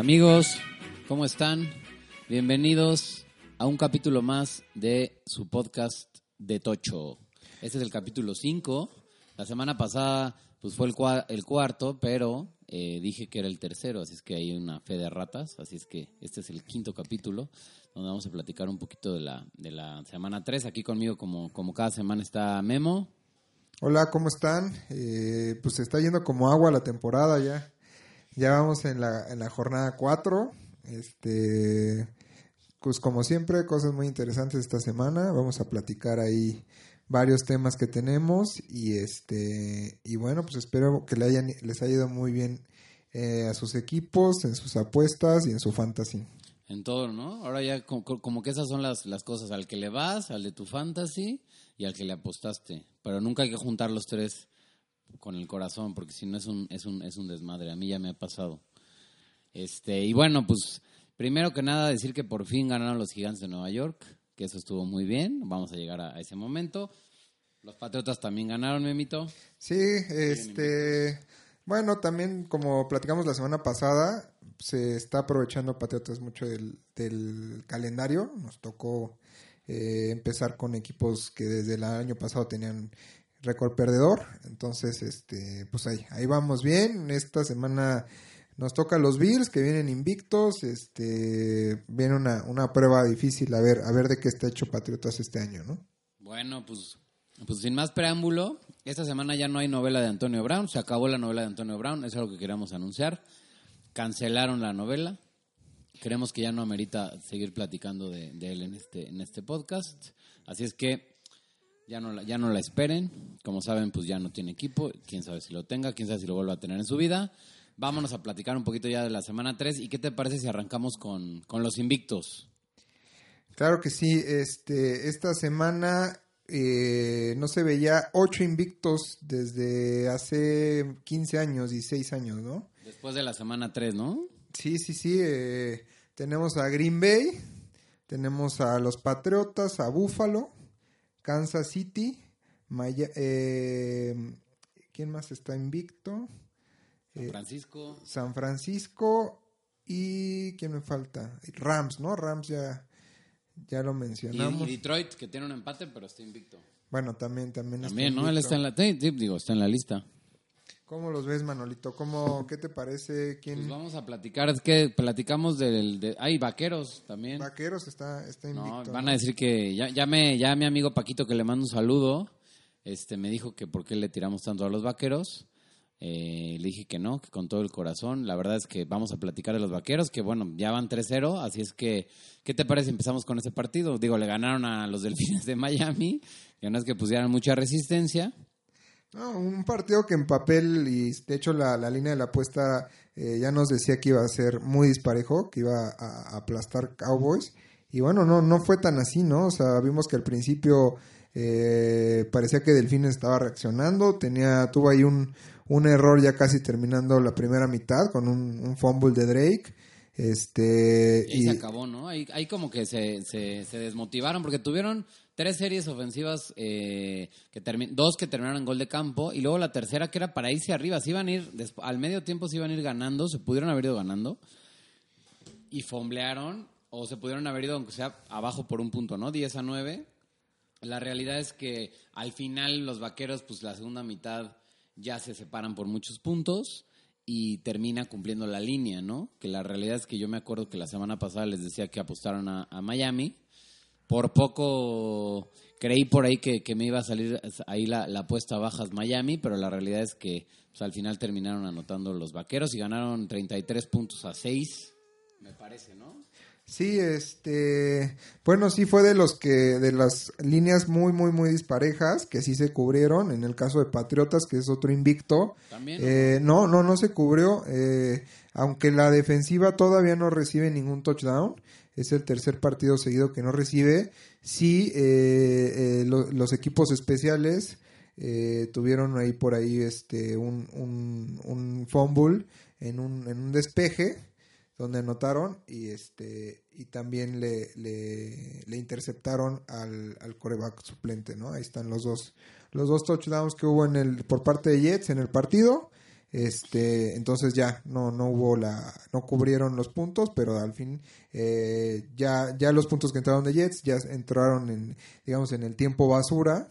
Amigos, ¿cómo están? Bienvenidos a un capítulo más de su podcast de Tocho. Este es el capítulo 5. La semana pasada pues fue el, cua- el cuarto, pero eh, dije que era el tercero, así es que hay una fe de ratas, así es que este es el quinto capítulo, donde vamos a platicar un poquito de la, de la semana 3. Aquí conmigo, como, como cada semana, está Memo. Hola, ¿cómo están? Eh, pues se está yendo como agua la temporada ya. Ya vamos en la, en la jornada 4. Este, pues como siempre, cosas muy interesantes esta semana. Vamos a platicar ahí varios temas que tenemos y este y bueno, pues espero que le hayan, les haya ido muy bien eh, a sus equipos, en sus apuestas y en su fantasy. En todo, ¿no? Ahora ya co- co- como, que esas son las, las cosas, al que le vas, al de tu fantasy y al que le apostaste. Pero nunca hay que juntar los tres con el corazón, porque si no es un, es un, es un desmadre. A mí ya me ha pasado. Este, y bueno, pues primero que nada decir que por fin ganaron los gigantes de Nueva York, que eso estuvo muy bien. Vamos a llegar a, a ese momento. Los Patriotas también ganaron, Memito. Sí, este, bueno, también como platicamos la semana pasada, se está aprovechando Patriotas mucho del, del calendario. Nos tocó eh, empezar con equipos que desde el año pasado tenían récord perdedor. Entonces, este, pues ahí, ahí vamos bien. Esta semana nos toca los Bills que vienen invictos. Este, viene una, una prueba difícil a ver, a ver de qué está hecho Patriotas este año, ¿no? Bueno, pues, pues sin más preámbulo, esta semana ya no hay novela de Antonio Brown, se acabó la novela de Antonio Brown, es lo que queríamos anunciar. Cancelaron la novela. Creemos que ya no amerita seguir platicando de, de él en este, en este podcast. Así es que ya no, la, ya no la esperen. Como saben, pues ya no tiene equipo. Quién sabe si lo tenga, quién sabe si lo vuelva a tener en su vida. Vámonos a platicar un poquito ya de la semana 3. ¿Y qué te parece si arrancamos con, con los invictos? Claro que sí, este, esta semana eh, no se veía ocho invictos desde hace 15 años, 16 años, ¿no? Después de la semana 3, ¿no? Sí, sí, sí, eh, tenemos a Green Bay, tenemos a los Patriotas, a Buffalo, Kansas City, Maya- eh, ¿quién más está invicto? San Francisco. San Francisco y ¿quién me falta? Rams, ¿no? Rams ya, ya lo mencionamos. y Detroit, que tiene un empate, pero está invicto. Bueno, también, también. También, ¿no? Él invicto. está en la... sí, sí, digo, está en la lista. ¿Cómo los ves, Manolito? ¿Cómo, ¿Qué te parece? ¿Quién? Pues vamos a platicar, es que platicamos del... De, hay vaqueros también. Vaqueros está, está invicto. No, van a decir que ya, ya, me, ya mi amigo Paquito, que le mando un saludo, este me dijo que por qué le tiramos tanto a los vaqueros. Eh, le dije que no, que con todo el corazón. La verdad es que vamos a platicar de los vaqueros, que bueno, ya van 3-0, así es que, ¿qué te parece si empezamos con ese partido? Digo, le ganaron a los Delfines de Miami, que no es que pusieran mucha resistencia. No, un partido que en papel, y de hecho la, la línea de la apuesta eh, ya nos decía que iba a ser muy disparejo, que iba a, a aplastar Cowboys. Y bueno, no, no fue tan así, ¿no? O sea, vimos que al principio eh, parecía que Delfines estaba reaccionando, tenía, tuvo ahí un, un error ya casi terminando la primera mitad con un, un fumble de Drake. Este, Y ahí se acabó, ¿no? Ahí, ahí como que se, se, se desmotivaron porque tuvieron tres series ofensivas, eh, que dos que terminaron en gol de campo y luego la tercera que era para irse arriba. Se iban a ir, al medio tiempo se iban a ir ganando, se pudieron haber ido ganando y fomblearon o se pudieron haber ido aunque sea abajo por un punto, ¿no? 10 a 9. La realidad es que al final los vaqueros, pues la segunda mitad ya se separan por muchos puntos y termina cumpliendo la línea, ¿no? Que la realidad es que yo me acuerdo que la semana pasada les decía que apostaron a Miami. Por poco creí por ahí que, que me iba a salir ahí la, la apuesta bajas Miami, pero la realidad es que pues, al final terminaron anotando los vaqueros y ganaron 33 puntos a 6, me parece, ¿no? Sí, este, bueno, sí fue de los que, de las líneas muy, muy, muy disparejas, que sí se cubrieron, en el caso de Patriotas, que es otro invicto, También. eh, no, no, no se cubrió, eh, aunque la defensiva todavía no recibe ningún touchdown, es el tercer partido seguido que no recibe, sí, eh, eh, lo- los equipos especiales eh, tuvieron ahí por ahí este, un, un, un fumble en un, en un despeje, donde anotaron y este y también le, le, le interceptaron al, al coreback suplente, ¿no? Ahí están los dos los dos touchdowns que hubo en el por parte de Jets en el partido. Este, entonces ya no no hubo la no cubrieron los puntos, pero al fin eh, ya ya los puntos que entraron de Jets ya entraron en digamos en el tiempo basura.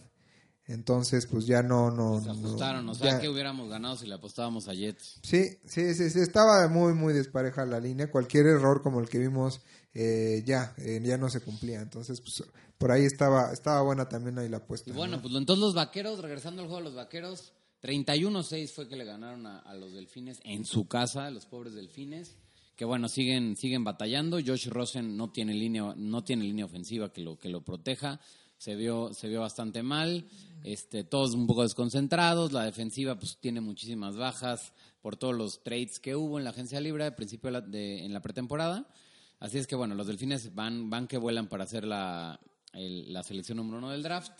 Entonces, pues ya no, no. Se ajustaron, o sea, que hubiéramos ganado si le apostábamos a Jets. Sí, sí, sí, sí, estaba muy, muy despareja la línea. Cualquier error como el que vimos, eh, ya, eh, ya no se cumplía. Entonces, pues por ahí estaba, estaba buena también ahí la apuesta. Y bueno, pues entonces los vaqueros, regresando al juego de los vaqueros, 31-6 fue que le ganaron a, los delfines en su casa, los pobres delfines. Que bueno, siguen, siguen batallando. Josh Rosen no tiene línea, no tiene línea ofensiva que lo, que lo proteja. Se vio, se vio bastante mal. Este, todos un poco desconcentrados. La defensiva pues tiene muchísimas bajas por todos los trades que hubo en la agencia libre al principio de en la pretemporada. Así es que bueno, los delfines van, van que vuelan para hacer la, la selección número uno del draft.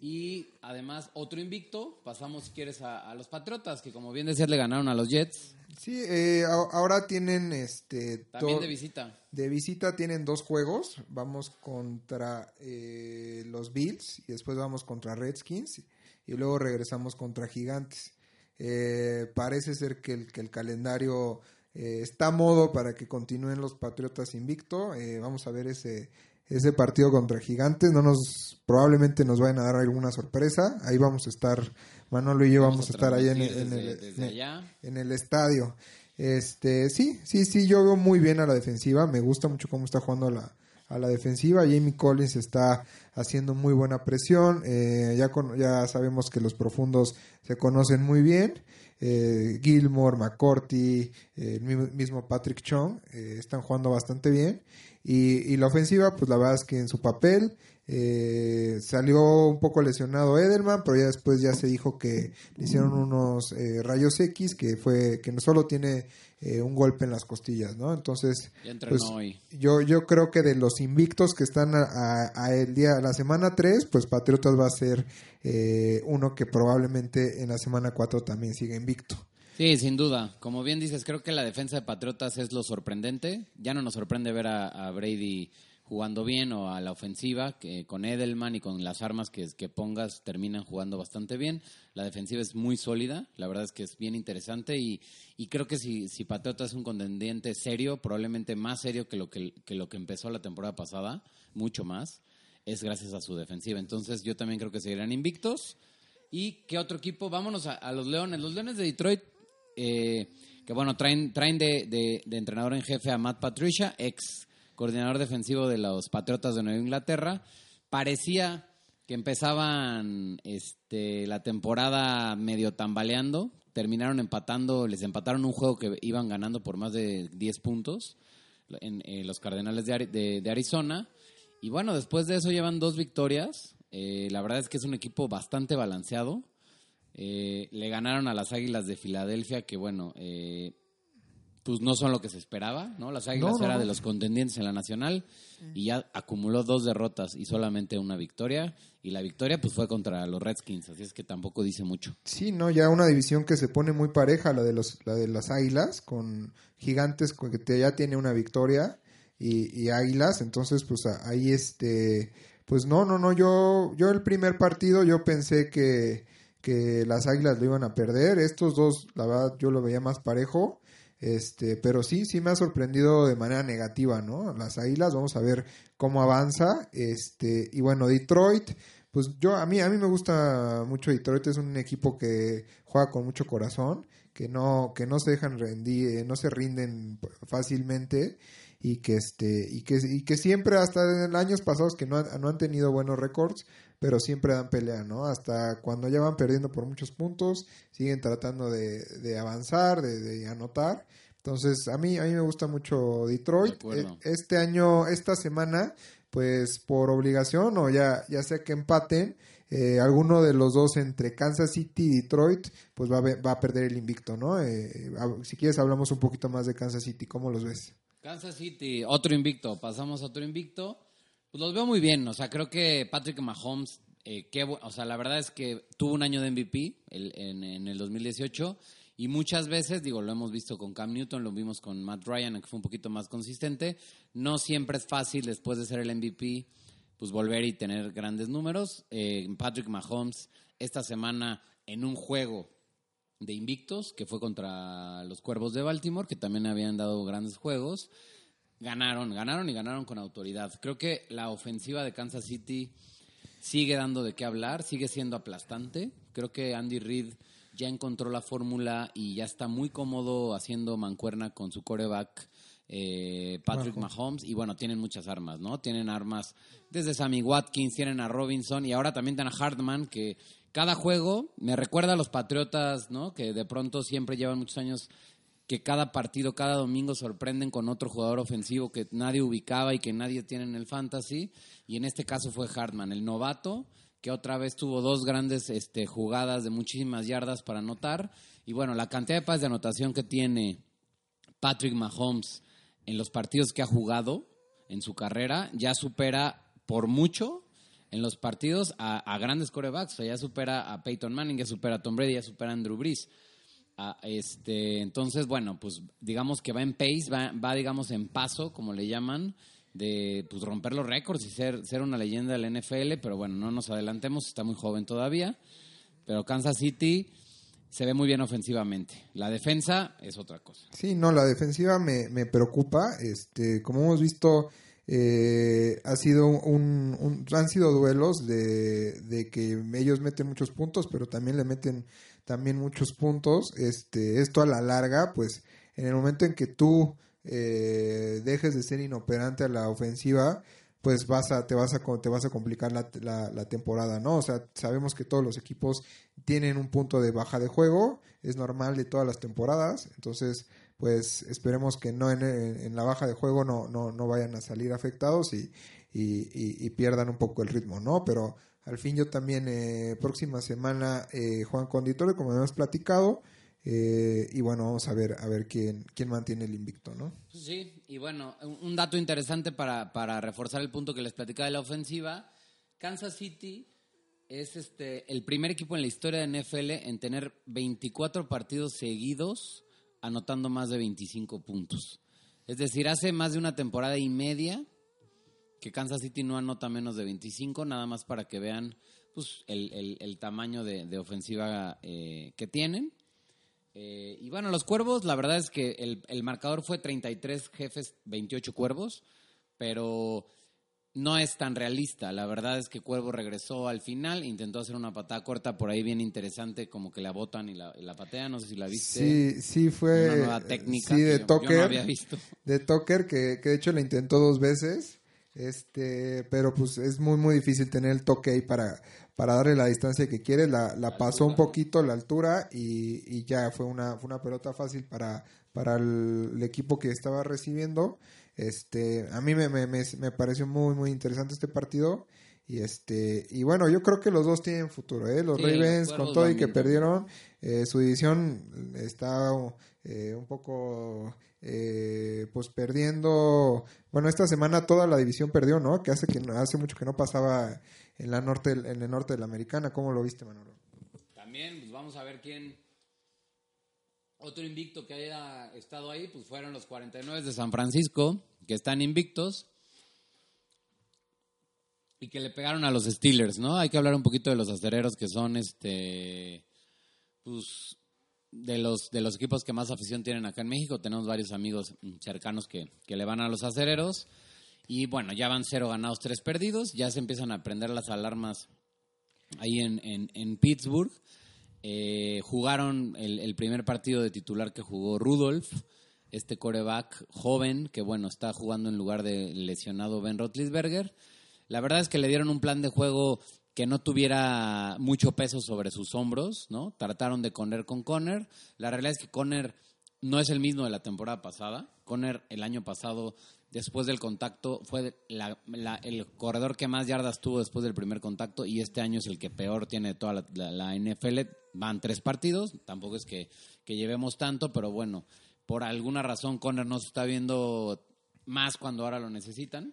Y además, otro invicto, pasamos si quieres a, los Patriotas, que como bien decías, le ganaron a los Jets. Sí, eh, ahora tienen este... También de visita. De visita tienen dos juegos, vamos contra eh, los Bills y después vamos contra Redskins y luego regresamos contra Gigantes. Eh, parece ser que el, que el calendario está a modo para que continúen los Patriotas invicto. vamos a ver ese ese partido contra Gigantes. No nos, probablemente nos vayan a dar alguna sorpresa. Ahí vamos a estar, Manolo y yo vamos, a estar ahí en, en, el, estadio. Este, sí, sí, sí, yo veo muy bien a la defensiva. Me gusta mucho cómo está jugando a la, a la defensiva. Jamie Collins está haciendo muy buena presión. Eh, ya, ya sabemos que los profundos se conocen muy bien. Eh, Gilmore, McCourty, el mismo Patrick Chung eh, están jugando bastante bien. Y, la ofensiva, pues la verdad es que en su papel eh, salió un poco lesionado Edelman, pero ya después ya se dijo que le hicieron unos eh, rayos X, que fue que no solo tiene eh, un golpe en las costillas, ¿no? Entonces, pues, yo yo creo que de los invictos que están a, el día la semana 3, pues Patriotas va a ser uno que probablemente en la semana 4 también siga invicto. Sí, sin duda. Como bien dices, creo que la defensa de Patriotas es lo sorprendente. Ya no nos sorprende ver a, Brady jugando bien o a la ofensiva, que con Edelman y con las armas que, que pongas terminan jugando bastante bien. La defensiva es muy sólida, la verdad es que es bien interesante y, y creo que si, si Patriotas es un contendiente serio, probablemente más serio que lo que, lo que empezó la temporada pasada, mucho más, es gracias a su defensiva. Entonces yo también creo que seguirán invictos. ¿Y qué otro equipo? Vámonos a los Leones. Los Leones de Detroit eh, que bueno, traen, traen de, entrenador en jefe a Matt Patricia, ex coordinador defensivo de los Patriotas de Nueva Inglaterra. Parecía que empezaban este, la temporada medio tambaleando, terminaron empatando, les empataron un juego que iban ganando por más de 10 puntos en, los Cardenales de, Arizona. Y bueno, después de eso llevan dos victorias. Eh, la verdad es que es un equipo bastante balanceado. Eh, le ganaron a las Águilas de Filadelfia, que bueno, eh, pues no son lo que se esperaba, ¿no? Las Águilas eran de los contendientes en la Nacional y ya acumuló dos derrotas y solamente una victoria. Y la victoria pues fue contra los Redskins, así es que tampoco dice mucho. Sí, no, ya una división que se pone muy pareja, la de los, la de las Águilas, con Gigantes que ya tiene una victoria y, y Águilas, entonces pues ahí este, pues no, no, no, yo, yo el primer partido yo pensé que que las Águilas lo iban a perder. Estos dos, la verdad, yo lo veía más parejo. Este, pero sí, sí me ha sorprendido de manera negativa, ¿no? Las Águilas, vamos a ver cómo avanza. Este, y bueno, Detroit, pues yo a mí a mí me gusta mucho Detroit, es un equipo que juega con mucho corazón, que no que no se dejan rendir, eh, no se rinden fácilmente y que este y que y que siempre hasta en años pasados que no, no han tenido buenos récords pero siempre dan pelea, ¿no? Hasta cuando ya van perdiendo por muchos puntos, siguen tratando de, avanzar, de, anotar. Entonces, a mí, a mí me gusta mucho Detroit. E, este año, esta semana, pues por obligación o ya, ya sea que empaten, eh, alguno de los dos entre Kansas City y Detroit, pues va a, va a perder el invicto, ¿no? Eh, si quieres hablamos un poquito más de Kansas City, ¿cómo los ves? Kansas City, otro invicto, pasamos a otro invicto. Pues los veo muy bien, o sea, creo que Patrick Mahomes, eh, o sea, la verdad es que tuvo un año de MVP en, el 2018 y muchas veces, digo, lo hemos visto con Cam Newton, lo vimos con Matt Ryan, que fue un poquito más consistente. No siempre es fácil después de ser el MVP, pues volver y tener grandes números. Eh, Patrick Mahomes esta semana en un juego de invictos, que fue contra los Cuervos de Baltimore, que también habían dado grandes juegos. Ganaron, ganaron y ganaron con autoridad. Creo que la ofensiva de Kansas City sigue dando de qué hablar, sigue siendo aplastante. Creo que Andy Reid ya encontró la fórmula y ya está muy cómodo haciendo mancuerna con su coreback eh, Patrick Mahomes. Y bueno, tienen muchas armas, ¿no? Tienen armas desde Sammy Watkins, tienen a Robinson y ahora también tienen a Hartman, que cada juego me recuerda a los Patriotas, ¿no? Que de pronto siempre llevan muchos años que cada partido, cada domingo sorprenden con otro jugador ofensivo que nadie ubicaba y que nadie tiene en el fantasy. Y en este caso fue Hartman, el novato, que otra vez tuvo dos grandes este, jugadas de muchísimas yardas para anotar. Y bueno, la cantidad de pases de anotación que tiene Patrick Mahomes en los partidos que ha jugado en su carrera ya supera por mucho en los partidos a, grandes corebacks. O sea, ya supera a Peyton Manning, ya supera a Tom Brady, ya supera a Andrew Brees. Ah, este, entonces, bueno, pues digamos que va en pace, va, va, digamos en paso, como le llaman, de pues, romper los récords y ser, ser una leyenda del NFL, pero bueno, no nos adelantemos, está muy joven todavía. Pero Kansas City se ve muy bien ofensivamente. La defensa es otra cosa. Sí, no, la defensiva me, me preocupa. Este, como hemos visto, eh, ha sido un, han sido duelos de, de que ellos meten muchos puntos, pero también le meten también muchos puntos. Este, esto a la larga, pues en el momento en que tú eh, dejes de ser inoperante a la ofensiva, pues vas a, te vas a, te vas a complicar la, la, temporada, ¿no? O sea, sabemos que todos los equipos tienen un punto de baja de juego, es normal de todas las temporadas, entonces, pues esperemos que no en, en la baja de juego no, no, no vayan a salir afectados y, y, pierdan un poco el ritmo, ¿no? Pero al fin yo también, eh, próxima semana, eh, Juan Conditore, como hemos platicado, eh, y bueno, vamos a ver, a ver quién, quién mantiene el invicto, ¿no? Sí, y bueno, un dato interesante para, para reforzar el punto que les platicaba de la ofensiva, Kansas City es este el primer equipo en la historia de NFL en tener 24 partidos seguidos anotando más de 25 puntos. Es decir, hace más de una temporada y media que Kansas City no anota menos de 25, nada más para que vean pues, el, tamaño de, ofensiva eh, que tienen. Eh, y bueno, los cuervos, la verdad es que el, el, marcador fue 33 jefes, 28 cuervos, pero no es tan realista. La verdad es que Cuervo regresó al final, intentó hacer una patada corta por ahí bien interesante, como que la botan y la, la patean, no sé si la viste. Sí, sí fue. Una nueva técnica. Sí, de Toker. había visto. De Toker, que, que de hecho la intentó dos veces. Este, pero pues es muy muy difícil tener el toque ahí para, para darle la distancia que quiere. La, la pasó un poquito la altura y, y, ya fue una, fue una pelota fácil para, para el, equipo que estaba recibiendo. Este, a mí me, me, me, pareció muy muy interesante este partido. Y este, y bueno, yo creo que los dos tienen futuro, ¿eh? Los Ravens, con todo y que perdieron, eh, su división está eh, un poco eh, pues perdiendo, bueno, esta semana toda la división perdió, ¿no? Que hace que hace mucho que no pasaba en la norte en el norte de la americana, ¿cómo lo viste, Manolo? También pues vamos a ver quién otro invicto que haya estado ahí, pues fueron los 49 de San Francisco, que están invictos y que le pegaron a los Steelers, ¿no? Hay que hablar un poquito de los acereros que son este pues de los, de los equipos que más afición tienen acá en México. Tenemos varios amigos cercanos que, le van a los acereros. Y bueno, ya van cero ganados, tres perdidos. Ya se empiezan a prender las alarmas ahí en, en, Pittsburgh. Eh, jugaron el, primer partido de titular que jugó Rudolph, este coreback joven que, bueno, está jugando en lugar de lesionado Ben Roethlisberger. La verdad es que le dieron un plan de juego que no tuviera mucho peso sobre sus hombros, ¿no? Trataron de correr con Conner. La realidad es que Conner no es el mismo de la temporada pasada. Conner el año pasado, después del contacto, fue el corredor que más yardas tuvo después del primer contacto y este año es el que peor tiene toda la, NFL. Van tres partidos, tampoco es que, que llevemos tanto, pero bueno, por alguna razón Conner no se está viendo más cuando ahora lo necesitan.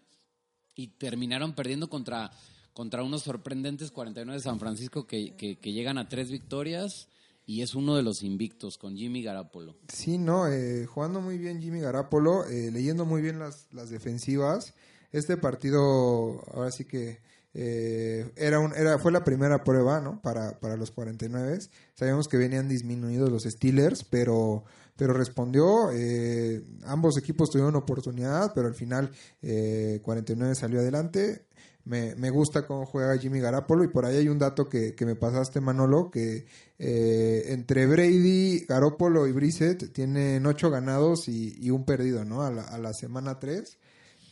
Y terminaron perdiendo contra contra unos sorprendentes 49 de San Francisco que, llegan a tres victorias y es uno de los invictos con Jimmy Garapolo. Sí, no, eh, jugando muy bien Jimmy Garapolo, eh, leyendo muy bien las, las defensivas. Este partido, ahora sí que eh, era un, era, fue la primera prueba, ¿no? Para, para los 49. Sabíamos que venían disminuidos los Steelers, pero, pero respondió. Eh, ambos equipos tuvieron oportunidad, pero al final 49 eh, salió adelante. Me, me, gusta cómo juega Jimmy Garapolo y por ahí hay un dato que, que me pasaste Manolo que entre Brady, Garoppolo y Brissett tienen ocho ganados y, y un perdido ¿no? a la, a la semana 3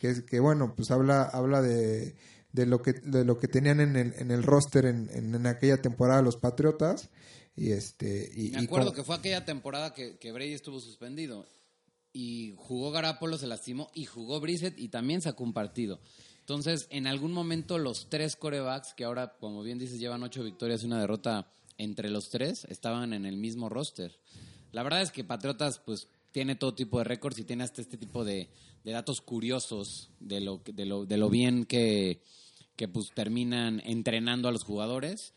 que, que bueno pues habla habla de de lo que, de lo que tenían en el, en el roster en, en, aquella temporada los Patriotas. Y este, y, Me acuerdo que fue aquella temporada que, que, Brady estuvo suspendido. Y jugó Garapolo, se lastimó, y jugó Brissett y también sacó un partido. Entonces, en algún momento los tres corebacks, que ahora, como bien dices, llevan ocho victorias y una derrota entre los tres, estaban en el mismo roster. La verdad es que Patriotas, pues, tiene todo tipo de récords y tiene hasta este tipo de, datos curiosos de lo, de lo, de lo bien que, que pues terminan entrenando a los jugadores.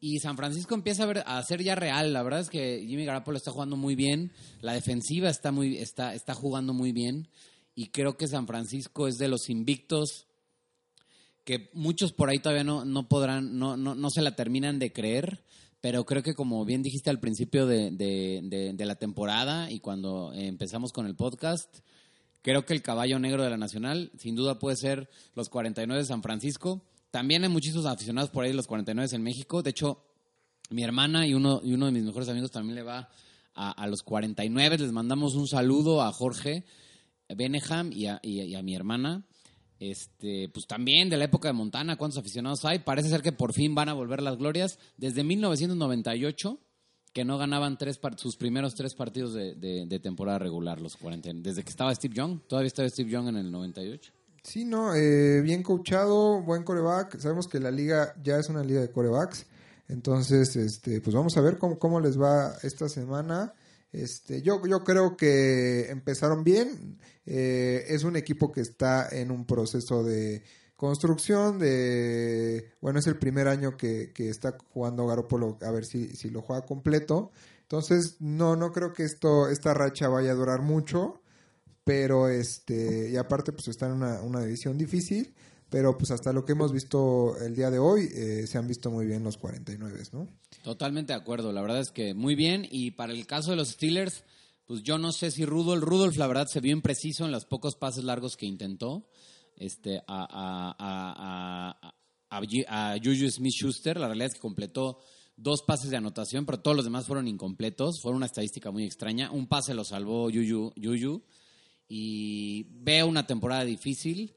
Y San Francisco empieza a, ver, a ser ya real. La verdad es que Jimmy Garoppolo está jugando muy bien. La defensiva está, muy, está, está jugando muy bien. Y creo que San Francisco es de los invictos que muchos por ahí todavía no, no podrán, no, no, no se la terminan de creer. Pero creo que como bien dijiste al principio de, de, la temporada y cuando empezamos con el podcast, Creo que el caballo negro de la Nacional, sin duda, puede ser los 49 de San Francisco. También hay muchísimos aficionados por ahí, los 49 en México. De hecho, mi hermana y uno, y uno de mis mejores amigos también le va a, los 49. Les mandamos un saludo a Jorge Beneham y a mi hermana. Este, pues también de la época de Montana, ¿cuántos aficionados hay? Parece ser que por fin van a volver las glorias. Desde 1998 que no ganaban tres sus primeros tres partidos de, de, temporada regular, los 40, desde que estaba Steve Young. Todavía estaba Steve Young en el 98. Sí, no, eh, bien coachado, buen coreback. Sabemos que la liga ya es una liga de corebacks. Entonces, este, pues vamos a ver cómo, cómo les va esta semana. Este, yo, yo creo que empezaron bien. Eh, es un equipo que está en un proceso de construcción de, bueno, es el primer año que, que está jugando Garoppolo, a ver si, si lo juega completo. Entonces, no, no creo que esto, esta racha vaya a durar mucho, pero este, y aparte pues está en una, una división difícil, pero pues hasta lo que hemos visto el día de hoy, eh, se han visto muy bien los 49, ¿no? Totalmente de acuerdo, la verdad es que muy bien, y para el caso de los Steelers, pues yo no sé si Rudolf, Rudolf la verdad se vio impreciso en los pocos pases largos que intentó este, a, a, a, a, Juju Smith Schuster. La realidad es que completó dos pases de anotación, pero todos los demás fueron incompletos. Fue una estadística muy extraña. Un pase lo salvó Juju, Juju y veo una temporada difícil.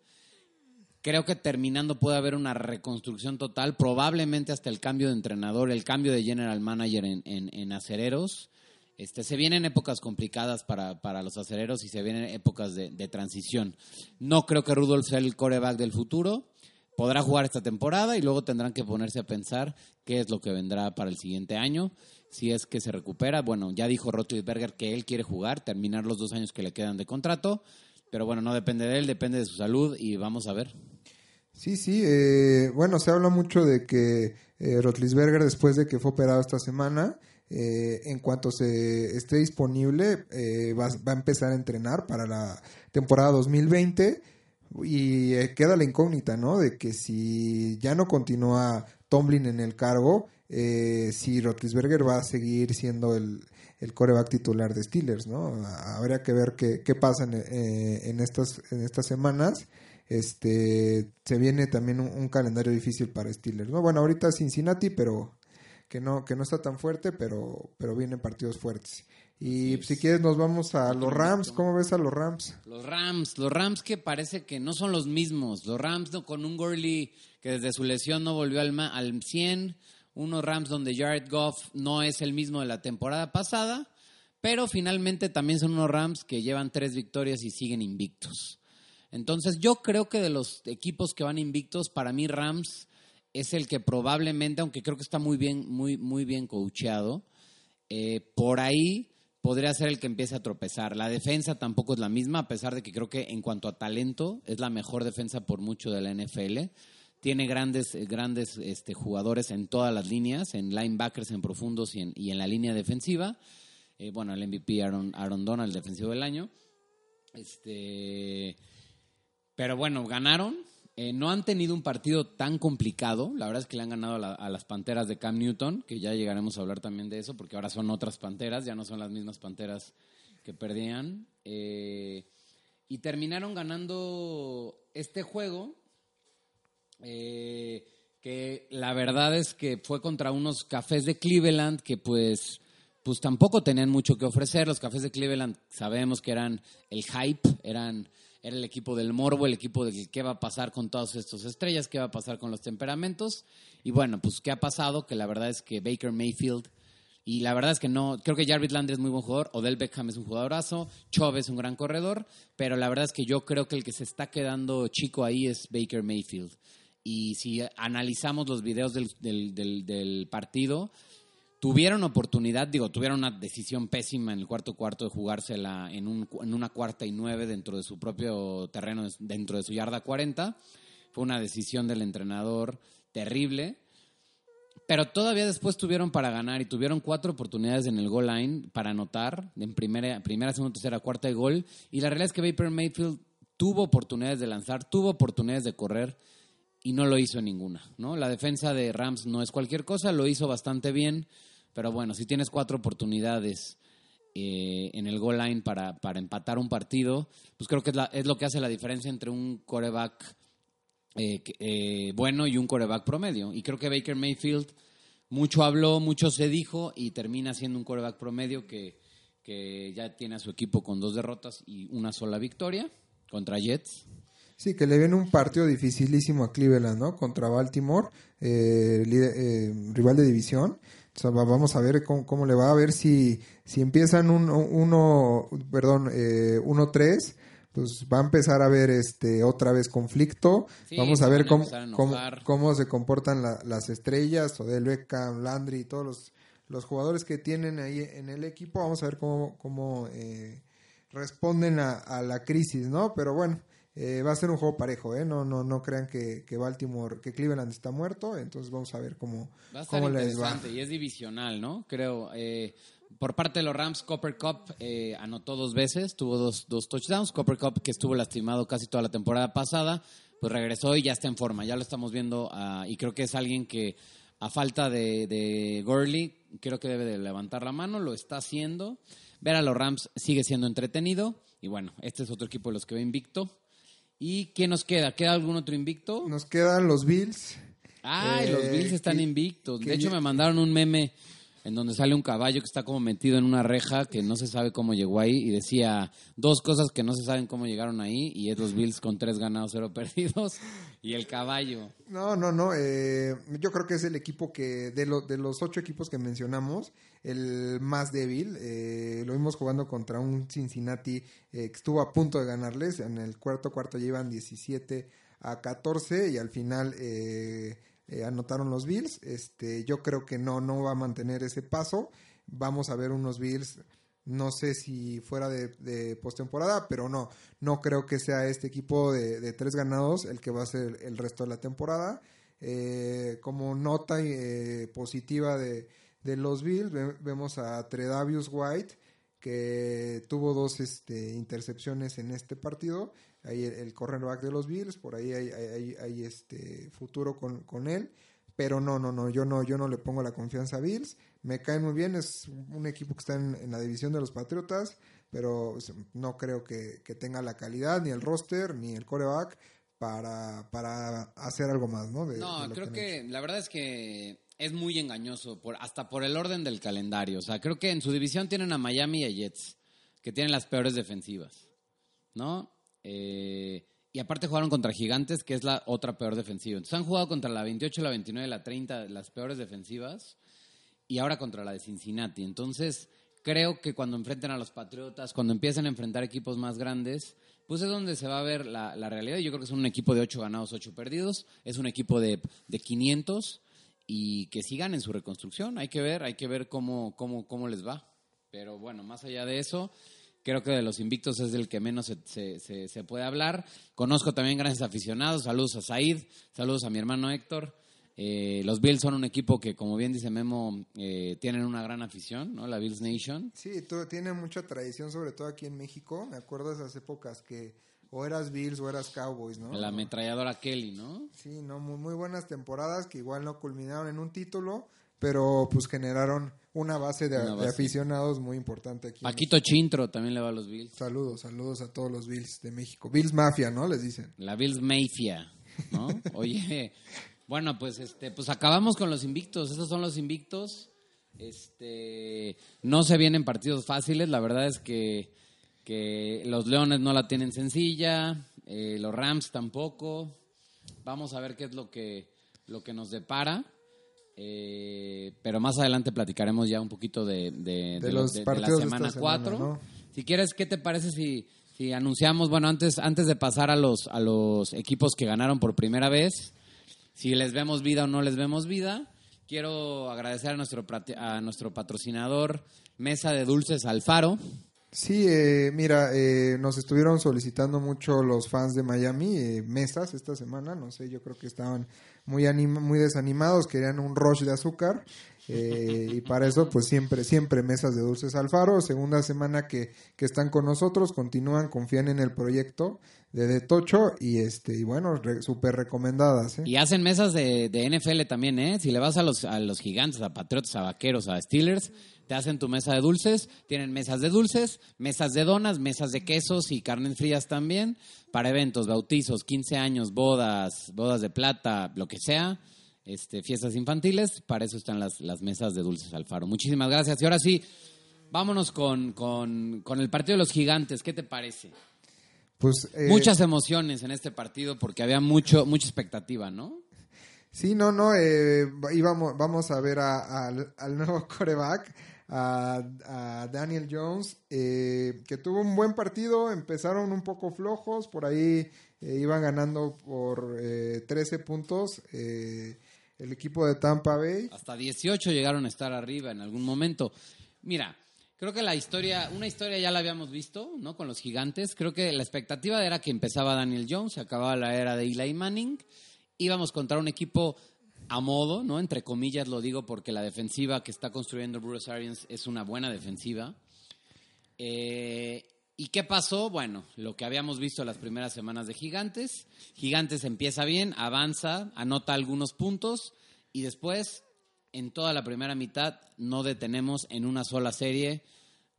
Creo que terminando puede haber una reconstrucción total, probablemente hasta el cambio de entrenador, el cambio de general manager en, en, en acereros. Este, se vienen épocas complicadas para, para los acereros y se vienen épocas de, transición. No creo que Rudolf sea el coreback del futuro. Podrá jugar esta temporada y luego tendrán que ponerse a pensar qué es lo que vendrá para el siguiente año. Si es que se recupera, bueno, ya dijo Roethlisberger que él quiere jugar, terminar los dos años que le quedan de contrato, pero bueno, no depende de él, depende de su salud y vamos a ver. Sí, sí, eh, bueno, se habla mucho de que eh, Rotlisberger, después de que fue operado esta semana, eh, en cuanto se esté disponible, eh, va, a empezar a entrenar para la temporada 2020 y queda la incógnita, ¿no? De que si ya no continúa Tomlin en el cargo, si Rotlisberger va a seguir siendo el, coreback titular de Steelers, ¿no? Habría que ver qué, pasa en, estas, en estas semanas este se viene también un, un, calendario difícil para Steelers, ¿no? Bueno, ahorita Cincinnati, pero que no, que no está tan fuerte, pero, pero vienen partidos fuertes. Y si quieres nos vamos a los Rams. ¿Cómo ves a los Rams? Los Rams, los Rams que parece que no son los mismos. Los Rams con un Gurley que desde su lesión no volvió al, al 100. Unos Rams donde Jared Goff no es el mismo de la temporada pasada. Pero finalmente también son unos Rams que llevan tres victorias y siguen invictos. Entonces yo creo que de los equipos que van invictos, para mí Rams es el que probablemente, aunque creo que está muy bien, muy, muy bien coacheado, eh, por ahí podría ser el que empiece a tropezar. La defensa tampoco es la misma, a pesar de que creo que en cuanto a talento es la mejor defensa por mucho de la NFL. Tiene grandes, eh, grandes este, jugadores en todas las líneas, en linebackers, en profundos y en, y en la línea defensiva. Eh, bueno, el MVP Aaron, Aaron Donald, defensivo del año. Este, pero bueno, ganaron eh, no han tenido un partido tan complicado. La verdad es que le han ganado a, la- a las Panteras de Cam Newton, que ya llegaremos a hablar también de eso, porque ahora son otras Panteras, ya no son las mismas Panteras que perdían. Eh, y terminaron ganando este juego, eh, que la verdad es que fue contra unos cafés de Cleveland que pues, pues tampoco tenían mucho que ofrecer. Los cafés de Cleveland sabemos que eran el hype, eran, era el equipo del morbo, el equipo de qué va a pasar con todas estas estrellas, qué va a pasar con los temperamentos. Y bueno, pues qué ha pasado, que la verdad es que Baker Mayfield... Y la verdad es que no, creo que Jarvis Landry es muy buen jugador, Odell Beckham es un jugadorazo, Chubb es un gran corredor, pero la verdad es que yo creo que el que se está quedando chico ahí es Baker Mayfield. Y si analizamos los videos del, del, del- del partido, tuvieron oportunidad, digo, tuvieron una decisión pésima en el cuarto cuarto de jugársela en, un, en una cuarta y nueve dentro de su propio terreno, dentro de su yarda 40. Fue una decisión del entrenador terrible. Pero todavía después tuvieron para ganar y tuvieron cuatro oportunidades en el goal line para anotar en primera, primera segunda, tercera, cuarta y gol. Y la realidad es que Baker Mayfield tuvo oportunidades de lanzar, tuvo oportunidades de correr y no lo hizo ninguna. ¿no? La defensa de Rams no es cualquier cosa, lo hizo bastante bien. Pero bueno, si tienes cuatro oportunidades eh, en el goal line para, para empatar un partido, pues creo que es, la- es lo que hace la diferencia entre un coreback eh, eh, bueno y un coreback promedio. Y creo que Baker Mayfield mucho habló, mucho se dijo y termina siendo un coreback promedio que, que ya tiene a su equipo con dos derrotas y una sola victoria contra Jets. Sí, que le viene un partido dificilísimo a Cleveland, ¿no? Contra Baltimore, eh, eh, rival de división. O sea, vamos a ver cómo, cómo le va, a ver si, si empiezan un, uno, perdón, eh, 1-3, pues va a empezar a haber este otra vez conflicto. Sí, vamos a ver cómo, a cómo, cómo se comportan la- las estrellas, Odell Beckham, Landry y todos los, los jugadores que tienen ahí en el equipo. Vamos a ver cómo, cómo eh, responden a, a la crisis, ¿no? Pero bueno, eh, va a ser un juego parejo, ¿eh? No, no, no crean que, que Baltimore, que Cleveland está muerto, entonces vamos a ver cómo, Va a cómo les va. y es divisional, ¿no? Creo. eh, por parte de los Rams, Copper Cup eh, anotó dos veces, tuvo dos, dos touchdowns. Copper Cup, que estuvo lastimado casi toda la temporada pasada, pues regresó y ya está en forma. Ya lo estamos viendo ah, y creo que es alguien que, a falta de, de Gurley, creo que debe de levantar la mano, lo está haciendo. Ver a los Rams sigue siendo entretenido. Y bueno, este es otro equipo de los que va invicto. ¿Y quién nos queda? ¿Queda algún otro invicto? Nos quedan los Bills. Ay, Eh, los Bills están que- invictos. que De hecho, me mandaron un meme en donde sale un caballo que está como metido en una reja que no se sabe cómo llegó ahí y decía dos cosas que no se saben cómo llegaron ahí y es los Bills con tres ganados, cero perdidos y el caballo. No, no, no. eh, yo creo que es el equipo que, de, lo- de los ocho equipos que mencionamos, el más débil. Eh, lo vimos jugando contra un Cincinnati eh, que estuvo a punto de ganarles. En el cuarto cuarto llevan 17 a 14 y al final eh, anotaron los Bills. Este, yo creo que no, no va a mantener ese paso. Vamos a ver unos Bills. No sé si fuera de, postemporada, pero no, no creo que sea este equipo de, tres ganados el que va a ser el resto de la temporada. Eh, como nota eh, positiva de, de los Bills, ve- vemos a Tredavious White, que tuvo dos este, intercepciones en este partido. Ahí el, el cornerback de los Bills, por ahí hay, hay- hay- este futuro con, con él. Pero no, no, no, yo no, yo no le pongo la confianza a Bills. Me cae muy bien, es un equipo que está en, en la división de los Patriotas, pero no creo que, que tenga la calidad, ni el roster, ni el coreback para, para hacer algo más, ¿no? De- No, de creo que la verdad es que es muy engañoso, por, hasta por el orden del calendario. O sea, creo que en su división tienen a Miami y a Jets, que tienen las peores defensivas, ¿no? Eh, y aparte jugaron contra Gigantes, que es la otra peor defensiva. Entonces han jugado contra la 28, la 29, la 30, las peores defensivas, y ahora contra la de Cincinnati. Entonces, creo que cuando enfrenten a los Patriotas, cuando empiecen a enfrentar equipos más grandes, pues es donde se va a ver la, la realidad. Yo creo que es un equipo de 8 ganados, 8 perdidos. Es un equipo de, de 500 y que sigan en su reconstrucción. Hay que ver, hay que ver cómo, cómo, cómo les va. Pero bueno, más allá de eso, creo que de los invictos es del que menos se, se, se- puede hablar. Conozco también grandes aficionados. Saludos a Said, saludos a mi hermano Héctor. Eh, los Bills son un equipo que, como bien dice Memo, eh, tienen una gran afición, ¿no? La Bills Nation. Sí, tiene mucha tradición, sobre todo aquí en México. Me acuerdo de esas épocas que o eras Bills o eras Cowboys, ¿no? La ametralladora Kelly, ¿no? Sí, no, muy, muy buenas temporadas que igual no culminaron en un título, pero pues generaron una base de, Una de base. aficionados muy importante aquí. Paquito Chintro también le va a los Bills. Saludos, saludos a todos los Bills de México. Bills Mafia, ¿no? Les dicen. La Bills Mafia, ¿no? Oye, bueno, pues este, pues acabamos con los invictos. Esos son los invictos. Este, no se vienen partidos fáciles. La verdad es que, que los Leones no la tienen sencilla, eh, los Rams tampoco. Vamos a ver qué es lo que, lo que nos depara. Eh, pero más adelante platicaremos ya un poquito de, de, De los de- la semana esta semana, 4. ¿no? Si quieres, ¿qué te parece si, si anunciamos, bueno, antes, antes de pasar a los, a los equipos que ganaron por primera vez, si les vemos vida o no les vemos vida, quiero agradecer a nuestro, a nuestro patrocinador Mesa de Dulces Alfaro. Sí, eh, mira, eh, nos estuvieron solicitando mucho los fans de Miami eh, mesas esta semana, no sé, yo creo que estaban muy anima- muy desanimados, querían un rush de azúcar eh, y para eso pues siempre siempre mesas de dulces Alfaro, segunda semana que, que están con nosotros, continúan, confían en el proyecto de De Tocho y este y bueno, re- súper recomendadas, ¿eh? Y hacen mesas de, de NFL también, ¿eh? Si le vas a los, a los gigantes, a Patriotas, a Vaqueros, a Steelers, te hacen tu mesa de dulces. Tienen mesas de dulces, mesas de donas, mesas de quesos y carnes frías también. Para eventos, bautizos, 15 años, bodas, bodas de plata, lo que sea. Este, fiestas infantiles, para eso están las, las mesas de dulces Alfaro. Muchísimas gracias. Y ahora sí, vámonos con, con, con el partido de los gigantes. ¿Qué te parece? Pues eh, Muchas emociones en este partido porque había mucho, mucha expectativa, ¿no? Sí, no, no, eh, íbamos, vamos a ver a- al- al nuevo coreback, a, a Daniel Jones, eh, que tuvo un buen partido, empezaron un poco flojos, por ahí eh, iban ganando por eh, 13 puntos eh, el equipo de Tampa Bay. Hasta 18 llegaron a estar arriba en algún momento. Mira, creo que la historia, una historia ya la habíamos visto, ¿no? Con los gigantes. Creo que la expectativa era que empezaba Daniel Jones, se acababa la era de Eli Manning. Íbamos contra un equipo a modo, ¿no? Entre comillas lo digo porque la defensiva que está construyendo Bruce Arians es una buena defensiva. Eh, ¿Y qué pasó? Bueno, lo que habíamos visto las primeras semanas de Gigantes. Gigantes empieza bien, avanza, anota algunos puntos y después, en toda la primera mitad, no detenemos en una sola serie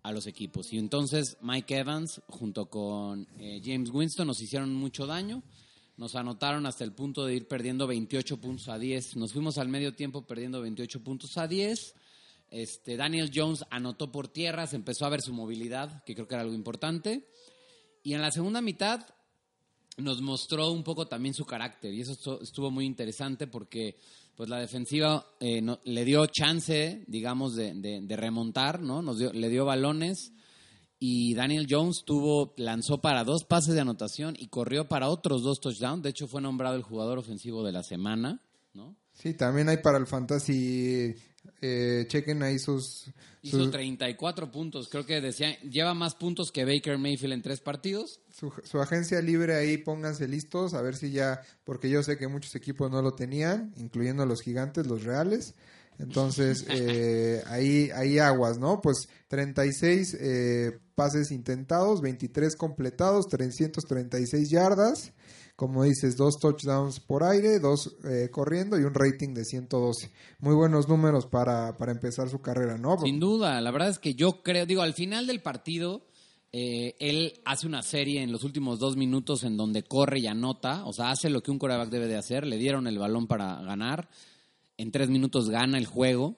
a los equipos. Y entonces Mike Evans junto con eh, James Winston nos hicieron mucho daño. Nos anotaron hasta el punto de ir perdiendo 28 puntos a 10. Nos fuimos al medio tiempo perdiendo 28 puntos a 10. Este, Daniel Jones anotó por tierra, empezó a ver su movilidad, que creo que era algo importante. Y en la segunda mitad nos mostró un poco también su carácter y eso estu- estuvo muy interesante porque pues la defensiva eh, le dio chance, digamos, de, de- remontar, ¿no? Nos dio- le dio balones y Daniel Jones tuvo lanzó para dos pases de anotación y corrió para otros dos touchdowns. De hecho, fue nombrado el jugador ofensivo de la semana. Sí, también hay para el fantasy, eh, chequen ahí sus... Hizo sus- 34 puntos. Creo que decía, lleva más puntos que Baker Mayfield en tres partidos. su, su agencia libre ahí, pónganse listos, a ver si ya, porque yo sé que muchos equipos no lo tenían, incluyendo los gigantes, los reales. Entonces, eh, ahí, ahí aguas, ¿no? Pues 36 eh, pases intentados, 23 completados, 336 yardas. Como dices, dos touchdowns por aire, dos eh, corriendo y un rating de 112. Muy buenos números para, para empezar su carrera, ¿no? Sin duda, la verdad es que yo creo, digo, al final del partido, eh, él hace una serie en los últimos dos minutos en donde corre y anota, o sea, hace lo que un coreback debe de hacer, le dieron el balón para ganar, en tres minutos gana el juego.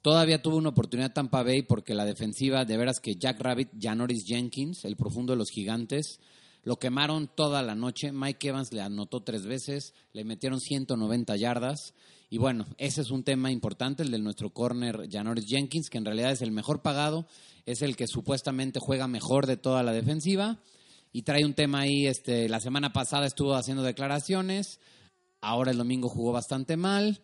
Todavía tuvo una oportunidad Tampa Bay porque la defensiva, de veras que Jack Rabbit, Janoris Jenkins, el profundo de los gigantes, lo quemaron toda la noche. Mike Evans le anotó tres veces, le metieron 190 yardas. Y bueno, ese es un tema importante, el de nuestro corner Janoris Jenkins, que en realidad es el mejor pagado, es el que supuestamente juega mejor de toda la defensiva. Y trae un tema ahí, este, la semana pasada estuvo haciendo declaraciones, ahora el domingo jugó bastante mal.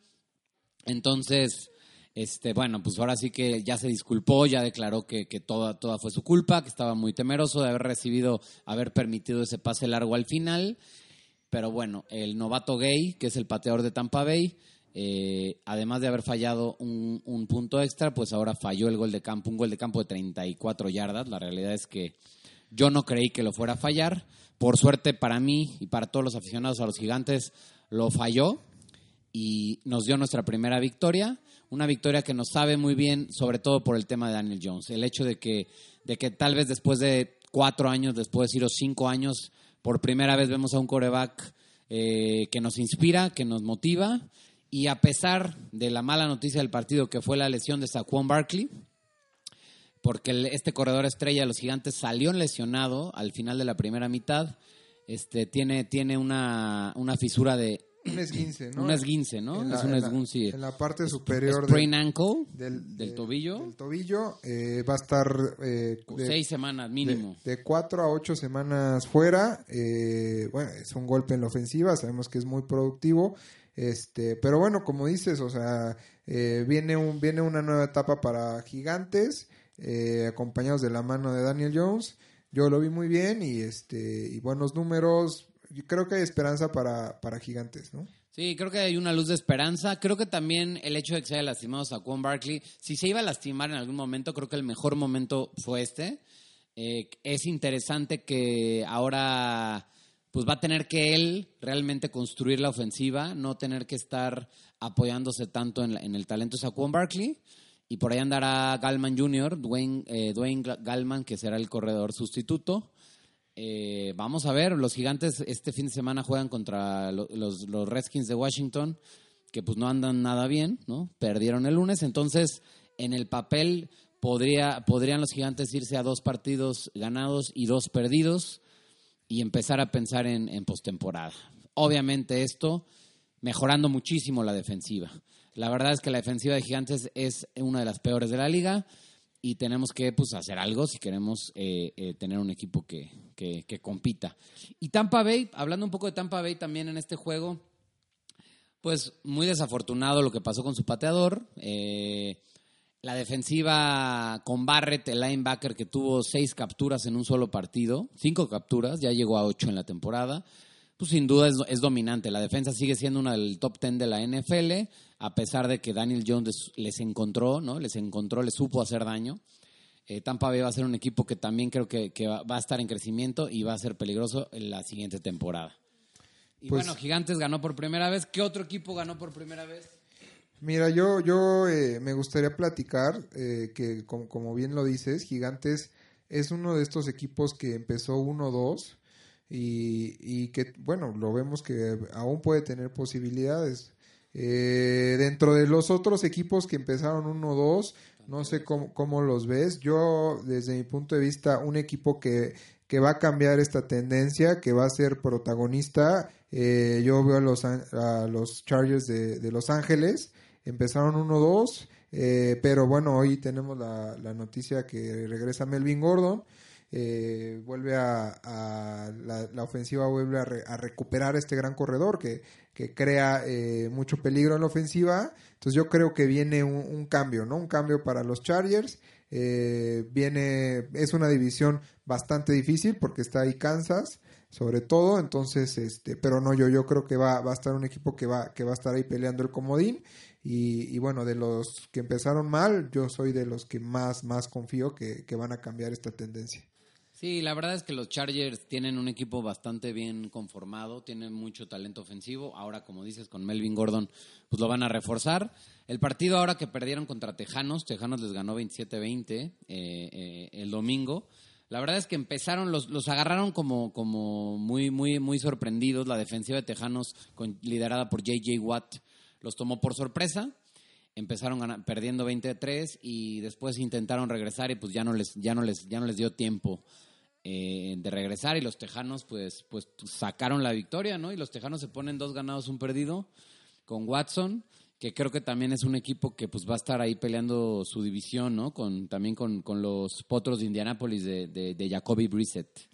Entonces, este, bueno, pues ahora sí que ya se disculpó, ya declaró que, que toda, toda fue su culpa, que estaba muy temeroso de haber recibido, haber permitido ese pase largo al final. Pero bueno, el novato gay, que es el pateador de Tampa Bay, eh, además de haber fallado un, un punto extra, pues ahora falló el gol de campo, un gol de campo de 34 yardas. La realidad es que Yo no creí que lo fuera a fallar. Por suerte para mí y para todos los aficionados a los gigantes, lo falló y nos dio nuestra primera victoria. Una victoria que nos sabe muy bien, sobre todo por el tema de Daniel Jones. El hecho de que, de que tal vez después de cuatro años, después de ir cinco años, por primera vez vemos a un coreback eh, que nos inspira, que nos motiva. Y a pesar de la mala noticia del partido, que fue la lesión de Saquon Barkley, porque este corredor estrella de los gigantes salió lesionado al final de la primera mitad, este, tiene, tiene una, una fisura de un esguince, ¿no? Un esguince, ¿no? En la, es un esguince. En la parte superior Sprain ankle del, del de- tobillo. Del tobillo eh, va a estar eh, de, Seis semanas mínimo. de, de cuatro a ocho semanas fuera. eh, bueno, es un golpe en la ofensiva, sabemos que es muy productivo. Este, pero bueno, como dices, o sea, eh, viene un viene una nueva etapa para Gigantes, eh, acompañados de la mano de Daniel Jones. Yo lo vi muy bien y este y buenos números. Creo que hay esperanza para, para Gigantes, ¿no? Sí, creo que hay una luz de esperanza. Creo que también el hecho de que se haya lastimado Saquon Barkley, si se iba a lastimar en algún momento, creo que el mejor momento fue este. Eh, es interesante que ahora pues va a tener que él realmente construir la ofensiva, no tener que estar apoyándose tanto en, la- en el talento de Saquon Barkley. Y por ahí andará Galman Jr., Dwayne, eh, Dwayne Gal- Galman, que será el corredor sustituto. Eh, vamos a ver, los gigantes este fin de semana juegan contra lo- los, los Redskins de Washington, que pues no andan nada bien, ¿no? Perdieron el lunes, entonces en el papel podría, podrían los gigantes irse a dos partidos ganados y dos perdidos y empezar a pensar en, en postemporada. Obviamente esto mejorando muchísimo la defensiva. La verdad es que la defensiva de Gigantes es una de las peores de la liga y tenemos que pues, hacer algo si queremos eh, eh, tener un equipo que, que- compita. Y Tampa Bay, hablando un poco de Tampa Bay también en este juego, pues muy desafortunado lo que pasó con su pateador. Eh, la defensiva con Barrett, el linebacker que tuvo seis capturas en un solo partido, cinco capturas, ya llegó a ocho en la temporada. Pues sin duda es, es dominante. La defensa sigue siendo una del top ten de la NFL, a pesar de que Daniel Jones les, encontró, ¿no? Les encontró, les supo hacer daño. Eh, Tampa Bay va a ser un equipo que también creo que, que va, va a estar en crecimiento y va a ser peligroso en la siguiente temporada. Y Pues- bueno, Gigantes ganó por primera vez. ¿Qué otro equipo ganó por primera vez? Mira, yo, yo eh, me gustaría platicar eh, que, como, como bien lo dices, Gigantes es uno de estos equipos que empezó 1-2 y, y que, bueno, lo vemos que aún puede tener posibilidades. Eh, dentro de los otros equipos que empezaron 1-2, no sé cómo, cómo los ves. Yo, desde mi punto de vista, un equipo que, que va a cambiar esta tendencia, que va a ser protagonista. eh, yo veo a los, a los Chargers de, de Los Ángeles. Empezaron 1-2, eh, pero bueno, hoy tenemos la, la noticia que regresa Melvin Gordon. Eh, vuelve a, la ofensiva vuelve a, re- a recuperar este gran corredor que, que crea eh, mucho peligro en la ofensiva. Entonces yo creo que viene un, un cambio, ¿no? Un cambio para los Chargers. Eh, viene, es una división bastante difícil porque está ahí Kansas, sobre todo. Entonces, este, pero no, yo, yo creo que va, va a estar un equipo que va, que va a estar ahí peleando el comodín. Y, y bueno, de los que empezaron mal, yo soy de los que más, más confío que, que van a cambiar esta tendencia. Sí, la verdad es que los Chargers tienen un equipo bastante bien conformado, tienen mucho talento ofensivo. Ahora, como dices, con Melvin Gordon, pues lo van a reforzar. El partido ahora que perdieron contra Tejanos, Tejanos les ganó 27-20 eh, eh, el domingo. La verdad es que empezaron, los, los agarraron como, como muy, muy, muy sorprendidos. La defensiva de Tejanos, con- liderada por J.J. Watt, los tomó por sorpresa empezaron gana- perdiendo 23 y después intentaron regresar y pues ya no les ya no les ya no les dio tiempo eh, de regresar y los tejanos pues pues sacaron la victoria no y los tejanos se ponen dos ganados un perdido con Watson que creo que también es un equipo que pues va a estar ahí peleando su división no con también con, con los potros de Indianápolis de, de, Jacoby Brissett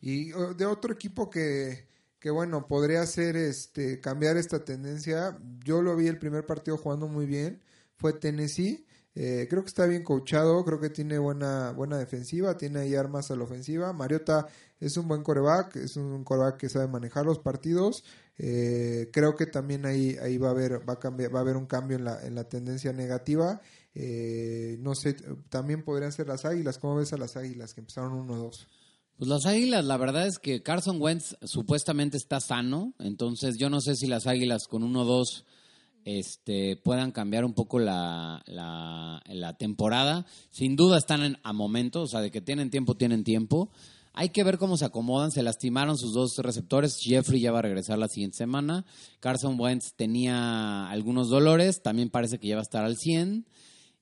Y de otro equipo que, que bueno, podría ser este cambiar esta tendencia. Yo lo vi el primer partido jugando muy bien, fue Tennessee. Eh, creo que está bien coachado, creo que tiene buena, buena defensiva, tiene ahí armas a la ofensiva. Mariota es un buen coreback, es un coreback que sabe manejar los partidos. Eh, creo que también ahí, ahí va a haber, va a cambiar, va a haber un cambio en la, en la tendencia negativa. Eh, no sé, también podrían ser las águilas. ¿Cómo ves a las águilas que empezaron 1-2? Pues las Águilas, la verdad es que Carson Wentz supuestamente está sano, entonces yo no sé si las Águilas con 1-2 este, puedan cambiar un poco la, la, la temporada. Sin duda están en, a momento, o sea, de que tienen tiempo, tienen tiempo. Hay que ver cómo se acomodan. Se lastimaron sus dos receptores. Jeffrey ya va a regresar la siguiente semana. Carson Wentz tenía algunos dolores. También parece que ya va a estar al 100.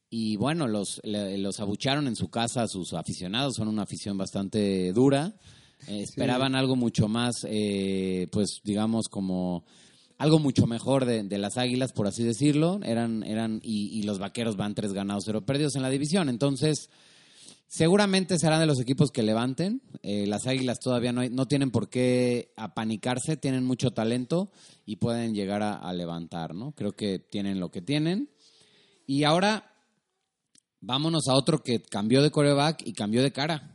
Y bueno, los, los abucharon en su casa sus aficionados. Son una afición bastante dura. Eh, esperaban algo mucho más, eh, pues digamos, como algo mucho mejor de, de, las Águilas, por así decirlo. Eran, eran, y, los vaqueros van tres ganados, cero perdidos en la división. Entonces, seguramente serán de los equipos que levanten. Eh, las Águilas todavía no, no tienen por qué apanicarse, tienen mucho talento y pueden llegar a, a levantar, ¿no? Creo que tienen lo que tienen. Y ahora, vámonos a otro que cambió de coreback y cambió de cara.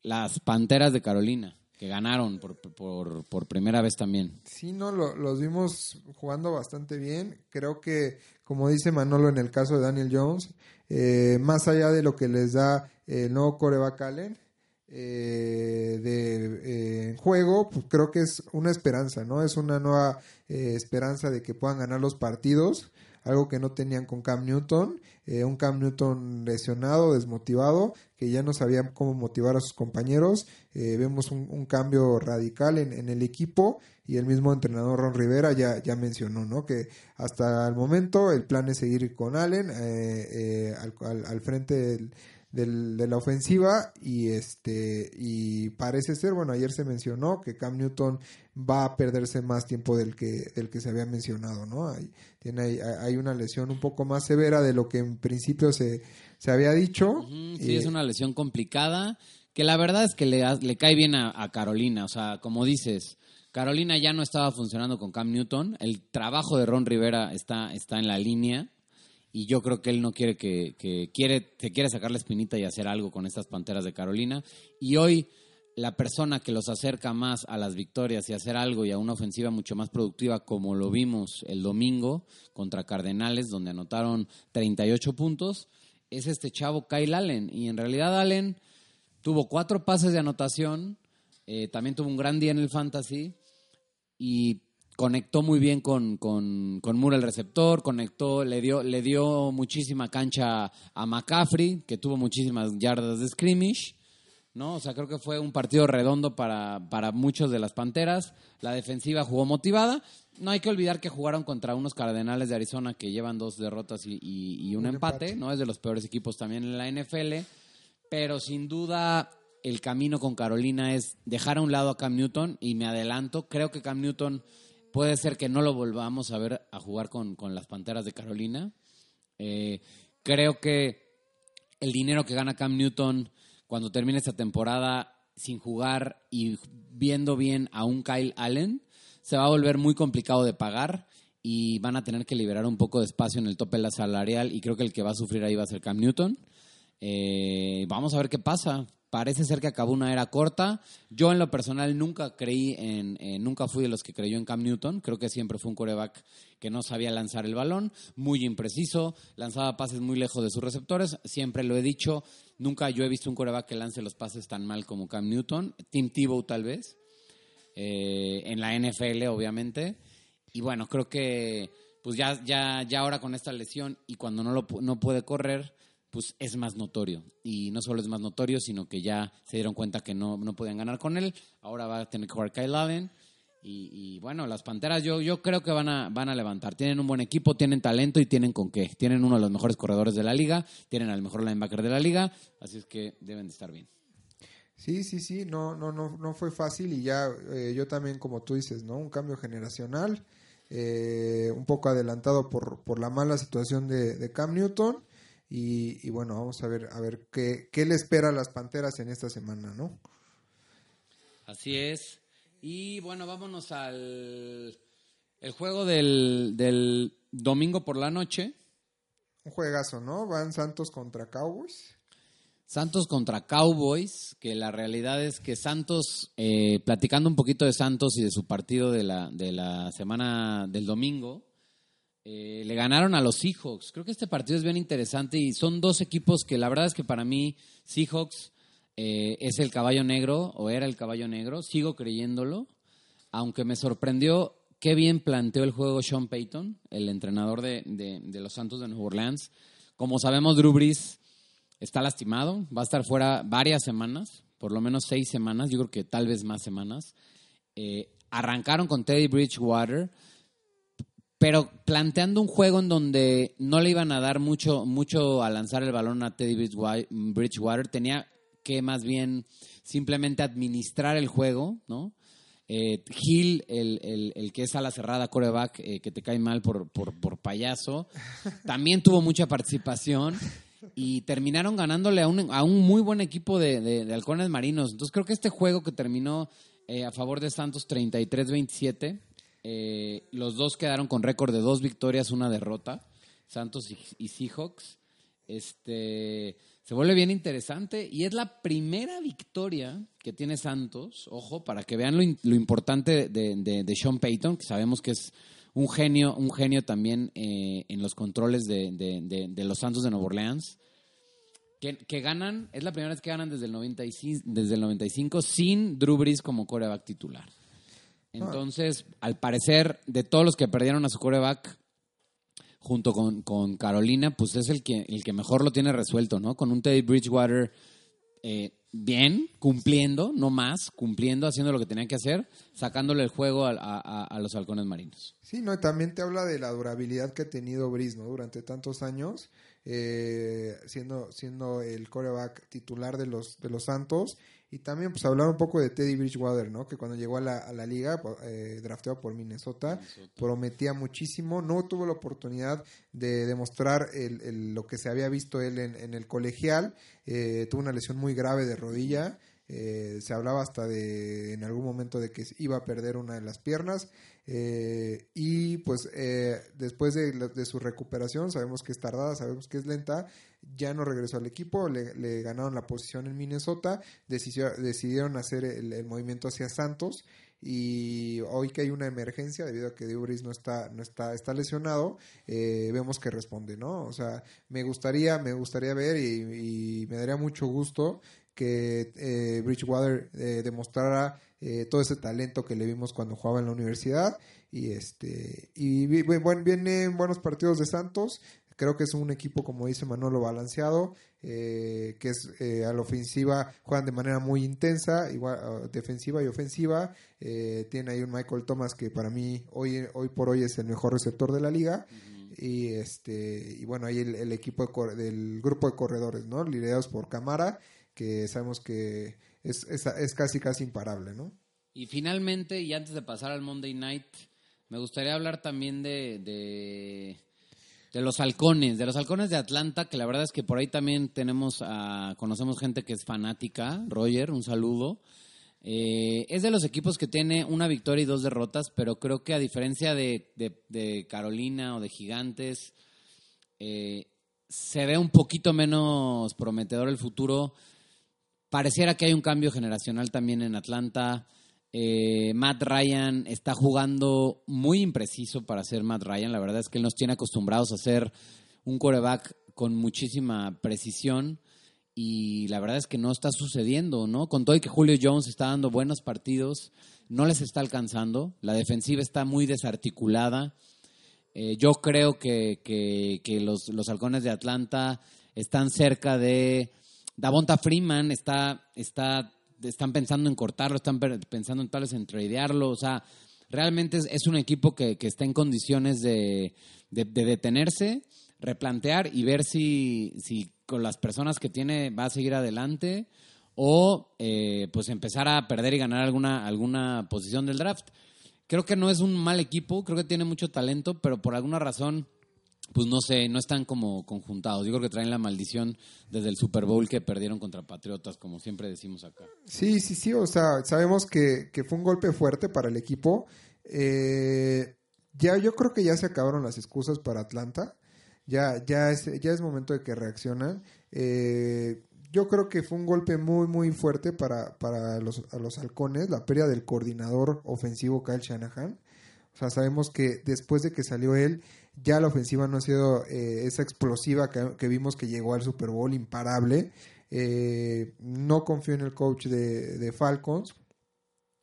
Las Panteras de Carolina que ganaron por, por, primera vez también. Sí, no, lo, los vimos jugando bastante bien. Creo que, como dice Manolo en el caso de Daniel Jones, eh, más allá de lo que les da el nuevo coreback Allen, eh, de eh, juego, pues creo que es una esperanza, ¿no? Es una nueva eh, esperanza de que puedan ganar los partidos algo que no tenían con Cam Newton, eh, un Cam Newton lesionado, desmotivado, que ya no sabía cómo motivar a sus compañeros. Eh, vemos un, cambio radical en, en, el equipo y el mismo entrenador Ron Rivera ya, ya mencionó ¿no? que hasta el momento el plan es seguir con Allen eh, al, al, al, frente del, del, de la ofensiva y este y parece ser bueno ayer se mencionó que Cam Newton va a perderse más tiempo del que del que se había mencionado no hay, tiene hay, una lesión un poco más severa de lo que en principio se, se había dicho. Uh -huh, sí eh, es una lesión complicada que la verdad es que le, le cae bien a, a Carolina. O sea como dices Carolina ya no estaba funcionando con Cam Newton. El trabajo de Ron Rivera está está en la línea y yo creo que él no quiere que, que quiere, se quiere sacar la espinita y hacer algo con estas Panteras de Carolina. Y hoy la persona que los acerca más a las victorias y hacer algo y a una ofensiva mucho más productiva, como lo vimos el domingo contra Cardenales, donde anotaron 38 puntos, es este chavo Kyle Allen. Y en realidad Allen tuvo cuatro pases de anotación, eh, también tuvo un gran día en el fantasy y conectó muy bien con, con, con Moore el receptor, conectó, le dio, le dio muchísima cancha a McCaffrey, que tuvo muchísimas yardas de scrimmage, ¿no? O sea, creo que fue un partido redondo para, para muchos de las Panteras. La defensiva jugó motivada. No hay que olvidar que jugaron contra unos Cardenales de Arizona que llevan dos derrotas y, y, y un, un empate, empate, ¿no? Es de los peores equipos también en la NFL. Pero sin duda el camino con Carolina es dejar a un lado a Cam Newton y me adelanto. Creo que Cam Newton puede ser que no lo volvamos a ver a jugar con, con las Panteras de Carolina. Eh, creo que el dinero que gana Cam Newton cuando termine esta temporada sin jugar y viendo bien a un Kyle Allen, se va a volver muy complicado de pagar y van a tener que liberar un poco de espacio en el tope de la salarial y creo que el que va a sufrir ahí va a ser Cam Newton. Eh, vamos a ver qué pasa parece ser que acabó una era corta. Yo en lo personal nunca creí en, eh, nunca fui de los que creyó en Cam Newton. Creo que siempre fue un coreback que no sabía lanzar el balón, muy impreciso, lanzaba pases muy lejos de sus receptores. Siempre lo he dicho, nunca yo he visto un coreback que lance los pases tan mal como Cam Newton. Tim Tebow tal vez, eh, en la NFL obviamente. Y bueno, creo que pues ya, ya, ya ahora con esta lesión y cuando no, lo, no puede correr, pues es más notorio. Y no solo es más notorio, sino que ya se dieron cuenta que no, no podían ganar con él. Ahora va a tener que jugar Kyle Allen. Y, bueno, las Panteras yo, yo creo que van a, van a levantar. Tienen un buen equipo, tienen talento y tienen con qué. Tienen uno de los mejores corredores de la liga, tienen al mejor linebacker de la liga, así es que deben de estar bien. Sí, sí, sí, no, no, no, no fue fácil y ya eh, yo también, como tú dices, ¿no? Un cambio generacional, eh, un poco adelantado por, por la mala situación de Cam Newton y, y, bueno, vamos a ver, a ver qué, qué le espera a las Panteras en esta semana, ¿no? Así es. Y bueno, vámonos al el juego del, del domingo por la noche. Un juegazo, ¿no? Van Santos contra Cowboys. Santos contra Cowboys, que la realidad es que Santos, eh, platicando un poquito de Santos y de su partido de la, de la semana del domingo, eh, le ganaron a los Seahawks. Creo que este partido es bien interesante y son dos equipos que la verdad es que para mí Seahawks eh, es el caballo negro o era el caballo negro. Sigo creyéndolo, aunque me sorprendió qué bien planteó el juego Sean Payton, el entrenador de, de los Santos de Nueva Orleans. Como sabemos, Drew Brees está lastimado, va a estar fuera varias semanas, por lo menos seis semanas, yo creo que tal vez más semanas. Eh, arrancaron con Teddy Bridgewater, pero planteando un juego en donde no le iban a dar mucho, mucho a lanzar el balón a Teddy Bridgewater, tenía que más bien simplemente administrar el juego, ¿no? Eh, Gil, el, el, que es a la cerrada, coreback, eh, que te cae mal por, por, por payaso, también tuvo mucha participación y terminaron ganándole a un, a un muy buen equipo de, de, halcones marinos. Entonces creo que este juego que terminó eh, a favor de Santos 33-27, eh, los dos quedaron con récord de dos victorias, una derrota, Santos y, Seahawks. Este, se vuelve bien interesante y es la primera victoria que tiene Santos, ojo, para que vean lo, importante de Sean Payton, que sabemos que es un genio, un genio también eh, en los controles de, los Santos de Nueva Orleans. Que, ganan, es la primera vez que ganan desde el 95, desde el 95 sin Drew Brees como coreback titular. Entonces, al parecer, de todos los que perdieron a su coreback, junto con, con, Carolina, pues es el que, el que mejor lo tiene resuelto, ¿no? Con un Teddy Bridgewater eh, bien, cumpliendo, no más, cumpliendo, haciendo lo que tenía que hacer, sacándole el juego a, los halcones marinos. Sí, no, y también te habla de la durabilidad que ha tenido Brice, ¿no? Durante tantos años, eh, siendo, siendo el coreback titular de los, de los Santos y también, pues, hablar un poco de Teddy Bridgewater, ¿no? Que cuando llegó a la, a la liga, eh, drafteado por Minnesota, prometía muchísimo. No tuvo la oportunidad de demostrar el, lo que se había visto él en, el colegial. Eh, tuvo una lesión muy grave de rodilla. Eh, se hablaba hasta de, en algún momento, de que iba a perder una de las piernas. Eh, y pues eh, después de, su recuperación, sabemos que es tardada, sabemos que es lenta, ya no regresó al equipo, le, ganaron la posición en Minnesota, decidieron hacer el, movimiento hacia Santos y hoy que hay una emergencia debido a que Dubris no está no está está lesionado eh, vemos que responde no o sea me gustaría me gustaría ver y, me daría mucho gusto que Bridgewater demostrara eh, todo ese talento que le vimos cuando jugaba en la universidad y este y bueno, vienen buenos partidos de Santos creo que es un equipo como dice Manolo balanceado eh, que es eh, a la ofensiva juegan de manera muy intensa igual ah, defensiva y ofensiva. Tiene ahí un Michael Thomas que para mí hoy hoy por hoy es el mejor receptor de la liga. Y este y bueno ahí el, equipo del grupo de corredores no liderados por Camara que sabemos que es, es, casi, casi imparable, ¿no? Y finalmente, y antes de pasar al Monday Night, me gustaría hablar también de, de, los halcones, de los halcones de Atlanta, que la verdad es que por ahí también tenemos, a, conocemos gente que es fanática. Roger, un saludo. Eh, es de los equipos que tiene una victoria y dos derrotas, pero creo que a diferencia de, de, Carolina o de Gigantes, eh, se ve un poquito menos prometedor el futuro Pareciera que hay un cambio generacional también en Atlanta. Eh, Matt Ryan está jugando muy impreciso para ser Matt Ryan. La verdad es que él nos tiene acostumbrados a ser un coreback con muchísima precisión y la verdad es que no está sucediendo, ¿no? Con todo y que Julio Jones está dando buenos partidos, no les está alcanzando. La defensiva está muy desarticulada. Eh, yo creo que, que, los, los halcones de Atlanta están cerca de Davonta Freeman está, está, están pensando en cortarlo, están pensando en tal vez en tradearlo, o sea, realmente es, un equipo que, está en condiciones de, detenerse, replantear y ver si, si con las personas que tiene va a seguir adelante o eh, pues empezar a perder y ganar alguna, alguna posición del draft. Creo que no es un mal equipo, creo que tiene mucho talento, pero por alguna razón pues no sé, no están como conjuntados. Yo creo que traen la maldición desde el Super Bowl que perdieron contra Patriotas, como siempre decimos acá. Sí, sí, sí, o sea, sabemos que, fue un golpe fuerte para el equipo. Eh, ya, yo creo que ya se acabaron las excusas para Atlanta. Ya, ya, es, ya es momento de que reaccionan. Eh, yo creo que fue un golpe muy, muy fuerte para, para los, a los halcones, la pérdida del coordinador ofensivo Kyle Shanahan. O sea, sabemos que después de que salió él, ya la ofensiva no ha sido eh, esa explosiva que, vimos que llegó al Super Bowl imparable. Eh, no confío en el coach de, de Falcons.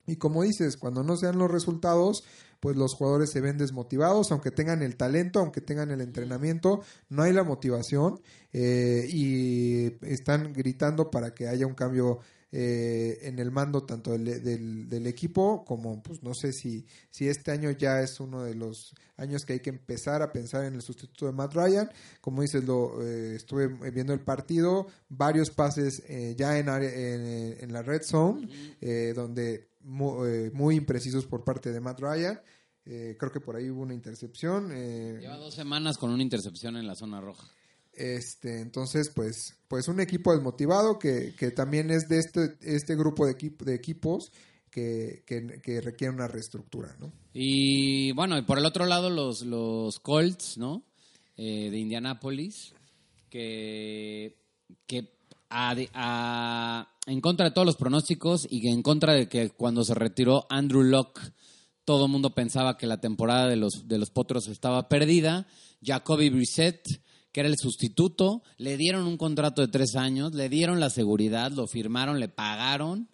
Y como dices, cuando no sean los resultados, pues los jugadores se ven desmotivados, aunque tengan el talento, aunque tengan el entrenamiento, no hay la motivación eh, y están gritando para que haya un cambio eh, en el mando tanto del, del, equipo como pues no sé si, si este año ya es uno de los años que hay que empezar a pensar en el sustituto de Matt Ryan. Como dices lo eh, estuve viendo el partido varios pases ya en, en, la red zone donde muy, muy, imprecisos por parte de Matt Ryan. Creo que por ahí hubo una intercepción lleva dos semanas con una intercepción en la zona roja este, entonces, pues, pues un equipo desmotivado que, que también es de este, este grupo de, de equipos que, que, requiere una reestructura, ¿no? Y bueno, y por el otro lado los, los Colts, ¿no? Eh, de Indianápolis, que, que en contra de todos los pronósticos y en contra de que cuando se retiró Andrew Locke, todo el mundo pensaba que la temporada de los, de los Potros estaba perdida. Jacoby Brissett que era el sustituto, le dieron un contrato de tres años, le dieron la seguridad, lo firmaron, le pagaron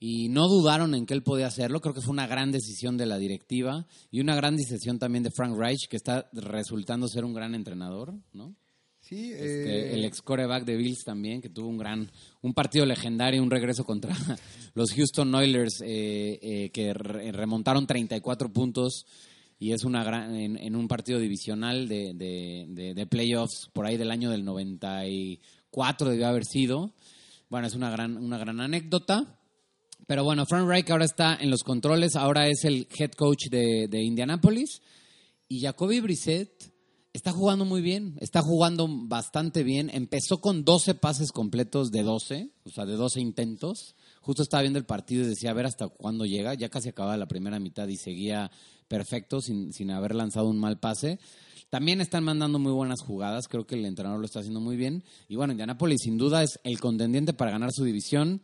y no dudaron en que él podía hacerlo. Creo que fue una gran decisión de la directiva y una gran decisión también de Frank Reich, que está resultando ser un gran entrenador, ¿no? Sí, este, eh, el ex coreback de Bills también, que tuvo un gran, un partido legendario, un regreso contra los Houston Oilers, eh, eh, que remontaron 34 puntos y es una gran, en, un partido divisional de, de, playoffs por ahí del año del 94 debió haber sido. Bueno, es una gran, una gran anécdota. Pero bueno, Frank Reich ahora está en los controles, ahora es el head coach de, de Indianapolis. Y Jacoby Brissett está jugando muy bien, está jugando bastante bien. Empezó con 12 pases completos de 12, o sea, de 12 intentos. Justo estaba viendo el partido y decía, a ver hasta cuándo llega. Ya casi acababa la primera mitad y seguía perfecto sin, sin haber lanzado un mal pase. También están mandando muy buenas jugadas, creo que el entrenador lo está haciendo muy bien. Y bueno, Indianapolis sin duda es el contendiente para ganar su división,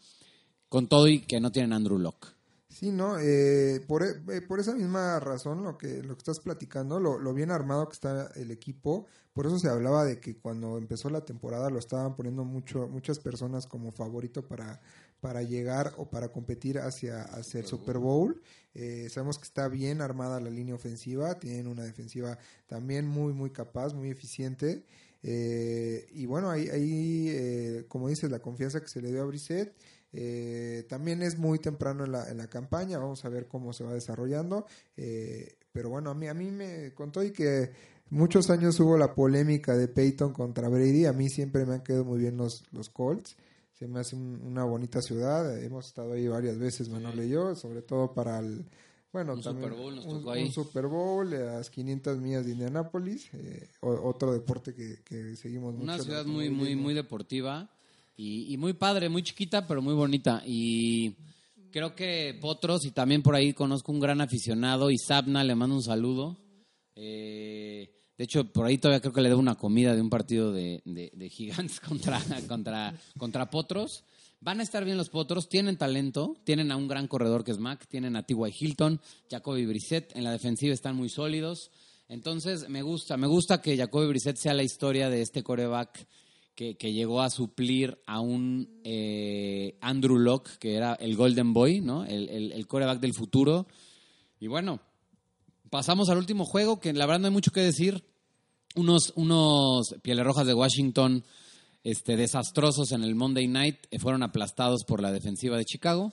con todo y que no tienen Andrew Locke. Sí, ¿no? Eh, por, eh, por, esa misma razón, lo que, lo que estás platicando, lo, lo, bien armado que está el equipo, por eso se hablaba de que cuando empezó la temporada lo estaban poniendo mucho, muchas personas como favorito para para llegar o para competir hacia, hacia el Super Bowl. Eh, sabemos que está bien armada la línea ofensiva, tienen una defensiva también muy, muy capaz, muy eficiente. Eh, y bueno, ahí, ahí eh, como dices, la confianza que se le dio a Brissett. también es muy temprano en la, en la campaña, vamos a ver cómo se va desarrollando. pero bueno, a mí, a mí me contó y que muchos años hubo la polémica de Peyton contra Brady. A mí siempre me han quedado muy bien los, los Colts se me hace una bonita ciudad. Hemos estado ahí varias veces, Manuel y yo, sobre todo para el. Bueno, un también Super Bowl nos un, tocó ahí. un Super Bowl a las 500 millas de Indianápolis, eh, otro deporte que, que seguimos mucho. Una ciudad muy, muy, muy deportiva y, y, muy padre, muy chiquita, pero muy bonita. Y creo que Potros, y también por ahí conozco un gran aficionado, y Sabna, le mando un saludo. Eh, de hecho, por ahí todavía creo que le debo una comida de un partido de, de, gigantes contra, contra, contra potros. Van a estar bien los potros, tienen talento, tienen a un gran corredor que es Mac, tienen a T.Y. Hilton, Jacoby Brissett, en la defensiva están muy sólidos. Entonces, me gusta, me gusta que Jacoby Brissett sea la historia de este coreback que, que llegó a suplir a un eh, Andrew Locke, que era el Golden Boy, ¿no? El, el, el coreback del futuro. Y bueno, pasamos al último juego, que la verdad no hay mucho que decir. Unos, unos Pieles Rojas de Washington este, desastrosos en el Monday Night eh, fueron aplastados por la defensiva de Chicago.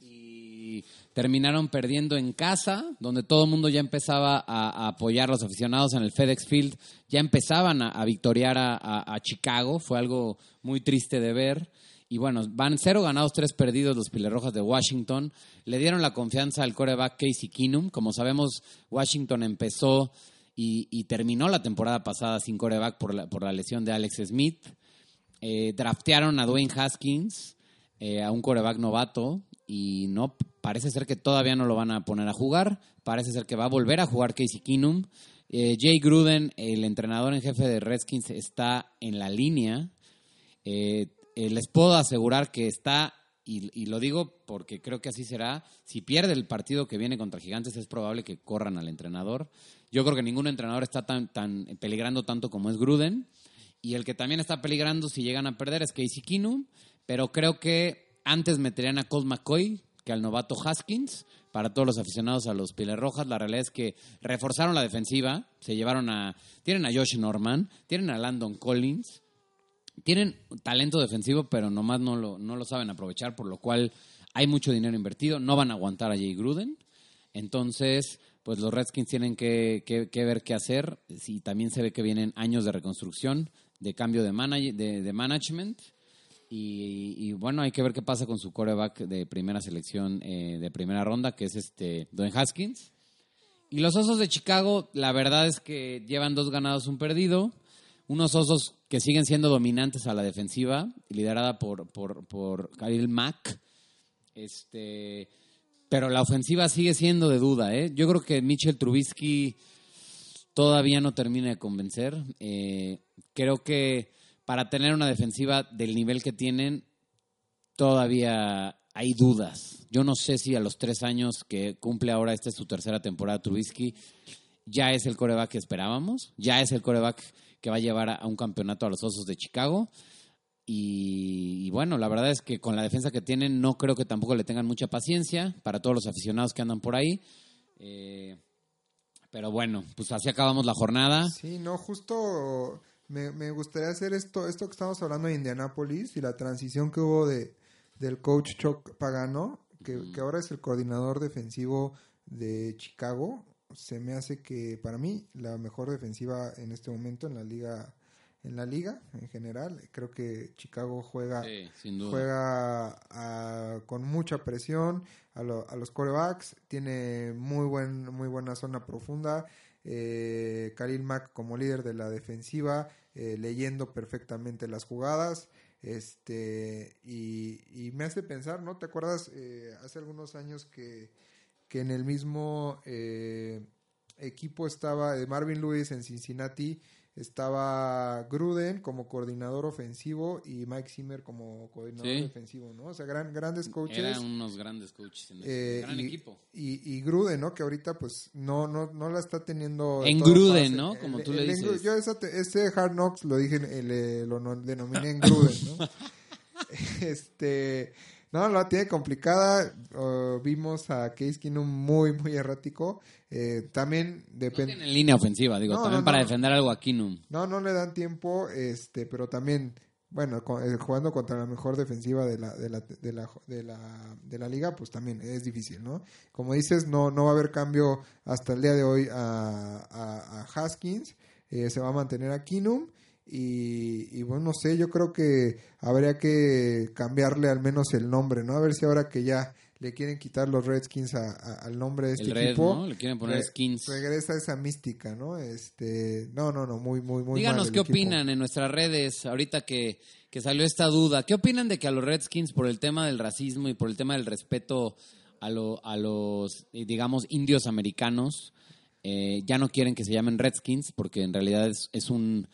Y terminaron perdiendo en casa, donde todo el mundo ya empezaba a, apoyar a los aficionados en el FedEx Field. Ya empezaban a, victoriar a Chicago. Fue algo muy triste de ver. Y bueno, van cero ganados, tres perdidos los Rojas de Washington. Le dieron la confianza al coreback Casey Keenum. Como sabemos, Washington empezó y, terminó la temporada pasada sin coreback por la, por la lesión de Alex Smith. Eh, draftearon a Dwayne Haskins, eh, a un coreback novato, y no parece ser que todavía no lo van a poner a jugar. Parece ser que va a volver a jugar Casey Keenum. Eh, Jay Gruden, el entrenador en jefe de Redskins, está en la línea. Eh, eh, les puedo asegurar que está, y, lo digo porque creo que así será, si pierde el partido que viene contra Gigantes es probable que corran al entrenador. Yo creo que ningún entrenador está tan, tan peligrando tanto como es Gruden. Y el que también está peligrando si llegan a perder es Casey Keenum, pero creo que antes meterían a Colt McCoy que al novato Haskins. Para todos los aficionados a los Piles Rojas, la realidad es que reforzaron la defensiva, se llevaron a. Tienen a Josh Norman, tienen a Landon Collins, tienen talento defensivo, pero nomás no lo, no lo saben aprovechar, por lo cual hay mucho dinero invertido, no van a aguantar a Jay Gruden. Entonces, pues los Redskins tienen que, que, ver qué hacer. Si también se ve que vienen años de reconstrucción, de cambio de, de, management. Y, bueno, hay que ver qué pasa con su coreback de primera selección eh, de primera ronda, que es este Dwayne Haskins. Y los Osos de Chicago, la verdad es que llevan dos ganados, un perdido. Unos Osos que siguen siendo dominantes a la defensiva, liderada por, por, por Mack. Este, pero la ofensiva sigue siendo de duda. ¿eh? Yo creo que Mitchell Trubisky todavía no termina de convencer. Eh, creo que para tener una defensiva del nivel que tienen, todavía hay dudas. Yo no sé si a los tres años que cumple ahora, esta es su tercera temporada, Trubisky, ya es el coreback que esperábamos, ya es el coreback que va a llevar a un campeonato a los Osos de Chicago. Y, bueno, la verdad es que con la defensa que tienen no creo que tampoco le tengan mucha paciencia para todos los aficionados que andan por ahí. Eh, pero bueno, pues así acabamos la jornada. Sí, no, justo me, gustaría hacer esto, esto que estamos hablando de Indianápolis y la transición que hubo de, del coach Chuck Pagano, que, que ahora es el coordinador defensivo de Chicago. Se me hace que para mí la mejor defensiva en este momento en la liga en la liga en general. Creo que Chicago juega, juega con mucha presión a, los corebacks, tiene muy, buen, muy buena zona profunda. Eh, Khalil Mack como líder de la defensiva, eh, leyendo perfectamente las jugadas. Este, y, me hace pensar, ¿no? ¿Te acuerdas eh, hace algunos años que, que en el mismo eh, equipo estaba Marvin Lewis en Cincinnati? estaba Gruden como coordinador ofensivo y Mike Zimmer como coordinador defensivo, ¿no? O sea, gran, grandes coaches. Eran unos grandes coaches en ese eh, gran equipo. Y, y, Gruden, ¿no? Que ahorita pues no no no la está teniendo... En Gruden, ¿no? Como tú le dices. yo ese, Hard Knocks lo dije, le, lo denominé en Gruden, ¿no? este... No, la tiene complicada. vimos a Case Keenum muy, muy errático. Eh, también depende. No en línea ofensiva, digo, también para defender algo a Keenum. No, no le dan tiempo, este, pero también, bueno, eh, jugando contra la mejor defensiva de la, de la, de la, de la, de la liga, pues también es difícil, ¿no? Como dices, no, no va a haber cambio hasta el día de hoy a, a, Haskins. Eh, se va a mantener a Keenum. Y, bueno, no sé, yo creo que habría que cambiarle al menos el nombre, ¿no? A ver si ahora que ya le quieren quitar los Redskins al nombre de este equipo. ¿no? Le quieren poner skins. Regresa esa mística, ¿no? Este, no, no, no, muy, muy, muy Díganos qué opinan en nuestras redes ahorita que, que salió esta duda. ¿Qué opinan de que a los Redskins, por el tema del racismo y por el tema del respeto a, lo, a los, eh, digamos, indios americanos, eh, ya no quieren que se llamen Redskins porque en realidad es, es un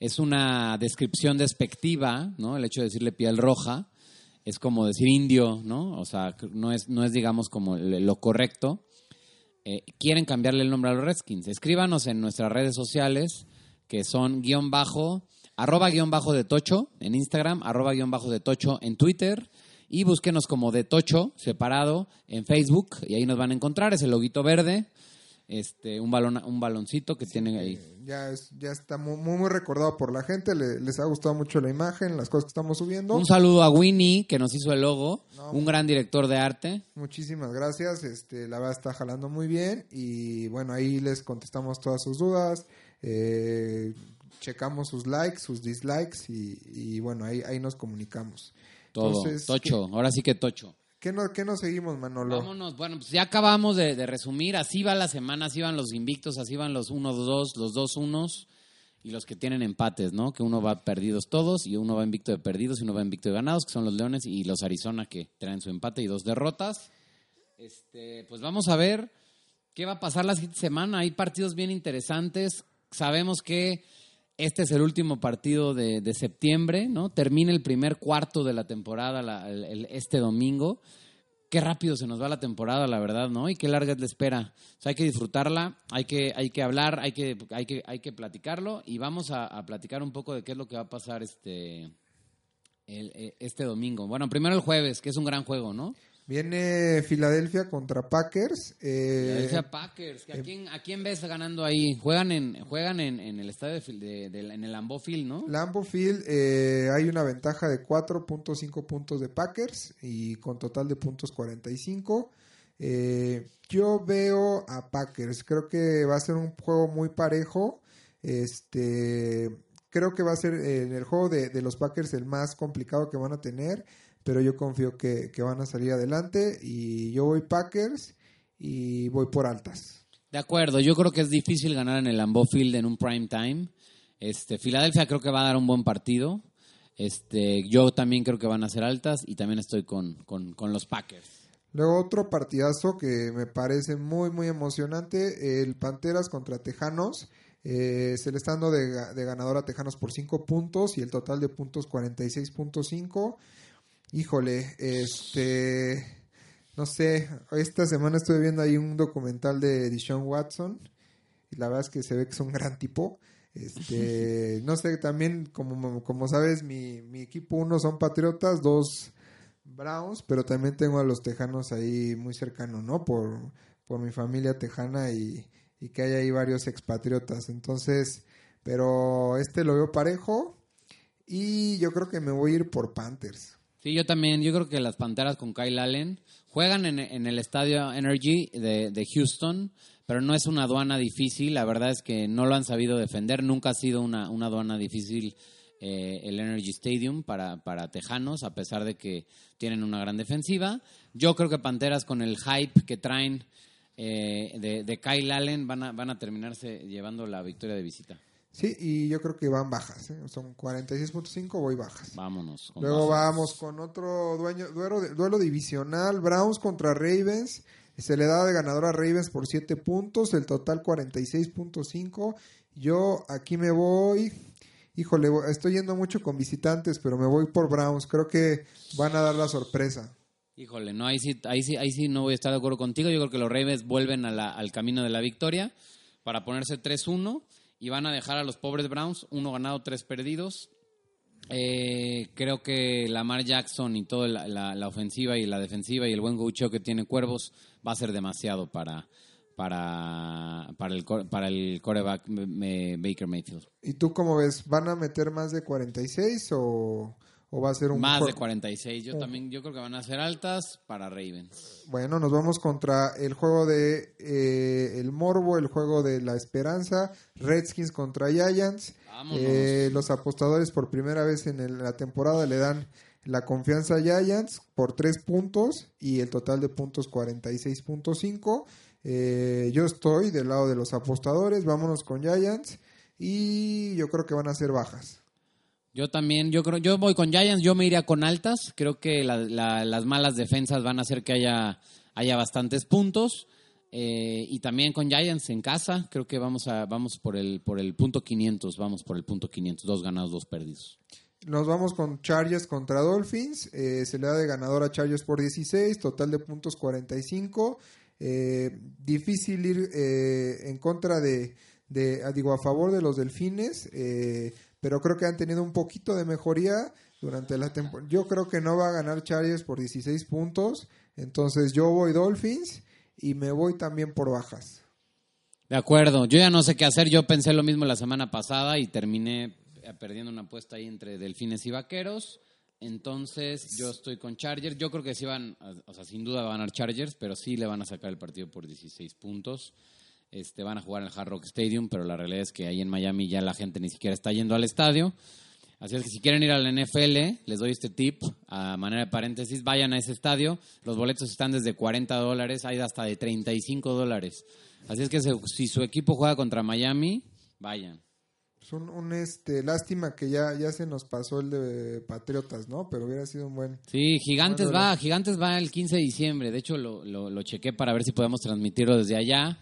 es una descripción despectiva, ¿no? El hecho de decirle piel roja es como decir indio, ¿no? O sea, no es, no es digamos, como lo correcto. Eh, quieren cambiarle el nombre a los Redskins. Escríbanos en nuestras redes sociales, que son guion bajo, arroba guion bajo de Tocho en Instagram, arroba guion bajo de Tocho en Twitter, y búsquenos como de Tocho separado en Facebook, y ahí nos van a encontrar, es el loguito verde este un balón un baloncito que tienen ahí. Ya es, ya está muy, muy recordado por la gente les ha gustado mucho la imagen las cosas que estamos subiendo. Un saludo a Winnie que nos hizo el logo un gran director de arte. Muchísimas gracias este la verdad está jalando muy bien y bueno ahí les contestamos todas sus dudas eh, checamos sus likes sus dislikes y, bueno ahí ahí nos comunicamos. Todo tocho ahora sí que tocho ¿Qué, no, ¿Qué nos seguimos, Manolo? Vámonos. Bueno, pues ya acabamos de, resumir. Así va la semana, así van los invictos, así van los 1-2, los 2-1 y los que tienen empates, ¿no? Que uno va perdidos todos y uno va invicto de perdidos y uno va invicto de ganados, que son los Leones y los Arizona que traen su empate y dos derrotas. Este, pues vamos a ver qué va a pasar la siguiente semana. Hay partidos bien interesantes. Sabemos que este es el último partido de, septiembre, ¿no? Termina el primer cuarto de la temporada este domingo. qué rápido se nos va la temporada, la verdad, ¿no? Y qué larga es la espera. O sea, hay que disfrutarla, hay que, hay que hablar, hay que, hay que, hay que platicarlo y vamos a, platicar un poco de qué es lo que va a pasar este, eh, este domingo. Bueno, primero el jueves, que es un gran juego, ¿no? Viene Filadelfia contra Packers. eh, Filadelfia Packers, que ¿a, quién, ¿a quién ves ganando ahí? Juegan en, juegan en, en el estadio de, de- de- en el Lambeau Field, ¿no? Lambeau Field eh, hay una ventaja de 4.5 puntos de Packers y con total de puntos 45. Eh, yo veo a Packers, creo que va a ser un juego muy parejo. Este, creo que va a ser eh, en el juego de, de los Packers el más complicado que van a tener, pero yo confío que, que van a salir adelante y yo voy Packers y voy por altas. De acuerdo, yo creo que es difícil ganar en el Lambeau Field en un prime time. Este, Filadelfia creo que va a dar un buen partido. Este, yo también creo que van a ser altas y también estoy con, con, con los Packers. Luego otro partidazo que me parece muy muy emocionante, el Panteras contra Tejanos. Eh, se le está dando de, ga- de ganador a Tejanos por 5 puntos y el total de puntos 46.5. Híjole, este no sé, esta semana estuve viendo ahí un documental de Deshaun Watson y la verdad es que se ve que es un gran tipo. Este, no sé, también como, como sabes, mi, mi equipo uno son Patriotas, dos Browns, pero también tengo a los Tejanos ahí muy cercanos, ¿no? Por, por mi familia tejana y, y que hay ahí varios expatriotas. Entonces, pero este lo veo parejo y yo creo que me voy a ir por Panthers. Sí, yo también, yo creo que las Panteras con Kyle Allen juegan en, en el estadio Energy de, de Houston, pero no es una aduana difícil, la verdad es que no lo han sabido defender, nunca ha sido una, una aduana difícil eh, el Energy Stadium para, para Tejanos, a pesar de que tienen una gran defensiva. Yo creo que Panteras con el hype que traen eh, de, de Kyle Allen van a, van a terminarse llevando la victoria de visita. Sí, y yo creo que van bajas, ¿eh? son 46.5, voy bajas. Vámonos. con Luego bajas. vamos con otro dueño, duelo, duelo divisional, Browns contra Ravens. Se le da de ganador a Ravens por 7 puntos, el total 46.5. Yo aquí me voy, híjole, estoy yendo mucho con visitantes, pero me voy por Browns. Creo que van a dar la sorpresa. Híjole, no, ahí sí, ahí sí, ahí sí no voy a estar de acuerdo contigo. Yo creo que los Ravens vuelven a la- al camino de la victoria para ponerse 3-1 y van a dejar a los pobres Browns uno ganado, tres perdidos. Eh, creo que Lamar Jackson y toda la, la- la ofensiva y la defensiva y el buen gaucho que tiene Cuervos va a ser demasiado para, para, para, el, para el coreback eh, Baker Mayfield. ¿Y tú cómo ves? ¿Van a meter más de 46 o, o va a ser un Más de juego- 46. Yo también, yo creo que van a ser altas para Ravens. Bueno, nos vamos contra el juego de eh, el Morbo, el juego de la Esperanza, Redskins contra Giants. Eh, los apostadores por primera vez en el- la temporada le dan la confianza a Giants por 3 puntos y el total de puntos 46.5. Eh, yo estoy del lado de los apostadores, vámonos con Giants y yo creo que van a ser bajas. Yo también, yo creo, yo voy con Giants, yo me iría con altas. Creo que la- la- las malas defensas van a hacer que haya, haya bastantes puntos. Eh, y también con Giants en casa, creo que vamos a vamos por el por el punto 500, vamos por el punto 500, dos ganados, dos perdidos. Nos vamos con Chargers contra Dolphins. Eh, se le da de ganador a Chargers por 16, total de puntos 45. Eh, difícil ir eh, en contra de, de, digo, a favor de los Delfines, eh, pero creo que han tenido un poquito de mejoría durante la temporada. Yo creo que no va a ganar Chargers por 16 puntos, entonces yo voy Dolphins y me voy también por bajas. De acuerdo, yo ya no sé qué hacer, yo pensé lo mismo la semana pasada y terminé eh, perdiendo una apuesta ahí entre Delfines y Vaqueros. Entonces, yo estoy con Chargers. Yo creo que sí van, o sea, sin duda van a ganar Chargers, pero sí le van a sacar el partido por 16 puntos. Este, van a jugar en el Hard Rock Stadium, pero la realidad es que ahí en Miami ya la gente ni siquiera está yendo al estadio. Así es que si quieren ir al NFL, les doy este tip a manera de paréntesis, vayan a ese estadio. Los boletos están desde 40 dólares, hay hasta de 35 dólares. Así es que se- si su equipo juega contra Miami, vayan. Es un, un, este, lástima que ya, ya se nos pasó el de Patriotas, ¿no? Pero hubiera sido un buen... Sí, Gigantes va, Gigantes va el 15 de diciembre. De hecho, lo, lo, lo chequé para ver si podemos transmitirlo desde allá.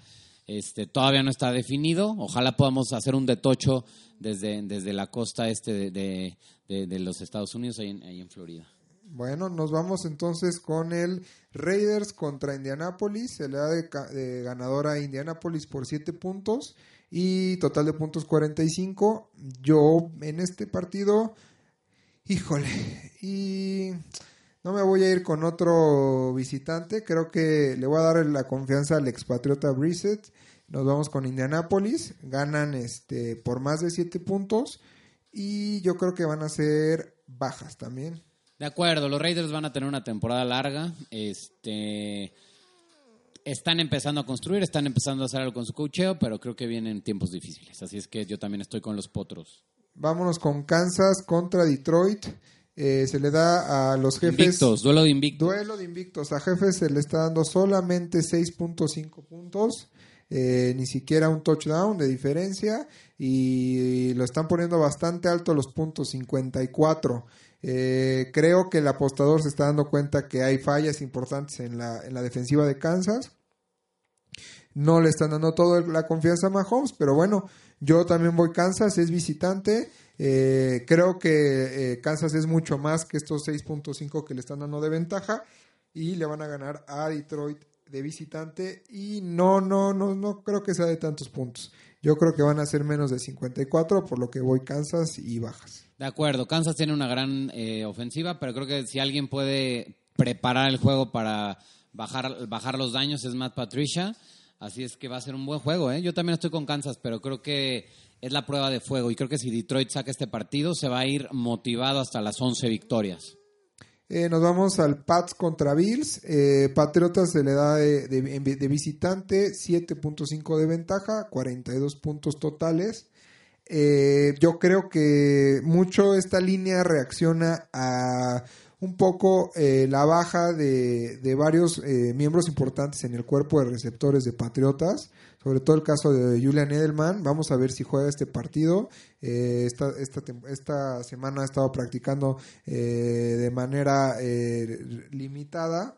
Este, todavía no está definido. Ojalá podamos hacer un detocho desde, desde la costa este de, de, los Estados Unidos, ahí en, ahí en Florida. Bueno, nos vamos entonces con el Raiders contra Indianapolis. Se le da de, ganadora a Indianapolis por 7 puntos y total de puntos 45. Yo en este partido, híjole, y no me voy a ir con otro visitante. Creo que le voy a dar la confianza al expatriota Brissett. Nos vamos con Indianapolis. Ganan este por más de 7 puntos. Y yo creo que van a ser bajas también. De acuerdo, los Raiders van a tener una temporada larga. Este están empezando a construir, están empezando a hacer algo con su cocheo, pero creo que vienen tiempos difíciles. Así es que yo también estoy con los potros. Vámonos con Kansas contra Detroit. Eh, se le da a los jefes. Invictos, duelo de invictos. Duelo de invictos. A jefes se le está dando solamente 6.5 puntos. Eh, ni siquiera un touchdown de diferencia. Y lo están poniendo bastante alto los puntos, 54. Eh, creo que el apostador se está dando cuenta que hay fallas importantes en la, en la defensiva de Kansas. No le están dando toda la confianza a Mahomes, pero bueno, yo también voy Kansas, es visitante. Eh, creo que eh, Kansas es mucho más que estos 6.5 que le están dando de ventaja y le van a ganar a Detroit de visitante y no, no, no, no creo que sea de tantos puntos. Yo creo que van a ser menos de 54, por lo que voy Kansas y bajas. De acuerdo, Kansas tiene una gran eh, ofensiva, pero creo que si alguien puede preparar el juego para bajar, bajar los daños es Matt Patricia. Así es que va a ser un buen juego. ¿eh? Yo también estoy con Kansas, pero creo que es la prueba de fuego. Y creo que si Detroit saca este partido, se va a ir motivado hasta las 11 victorias. Eh, nos vamos al Pats contra Bills. Eh, Patriotas se le da de, de, de visitante 7.5 de ventaja, 42 puntos totales. Eh, yo creo que mucho esta línea reacciona a un poco eh, la baja de, varios eh, miembros importantes en el cuerpo de receptores de Patriotas, sobre todo el caso de Julian Edelman. Vamos a ver si juega este partido. esta, esta, esta, semana ha estado practicando de manera limitada.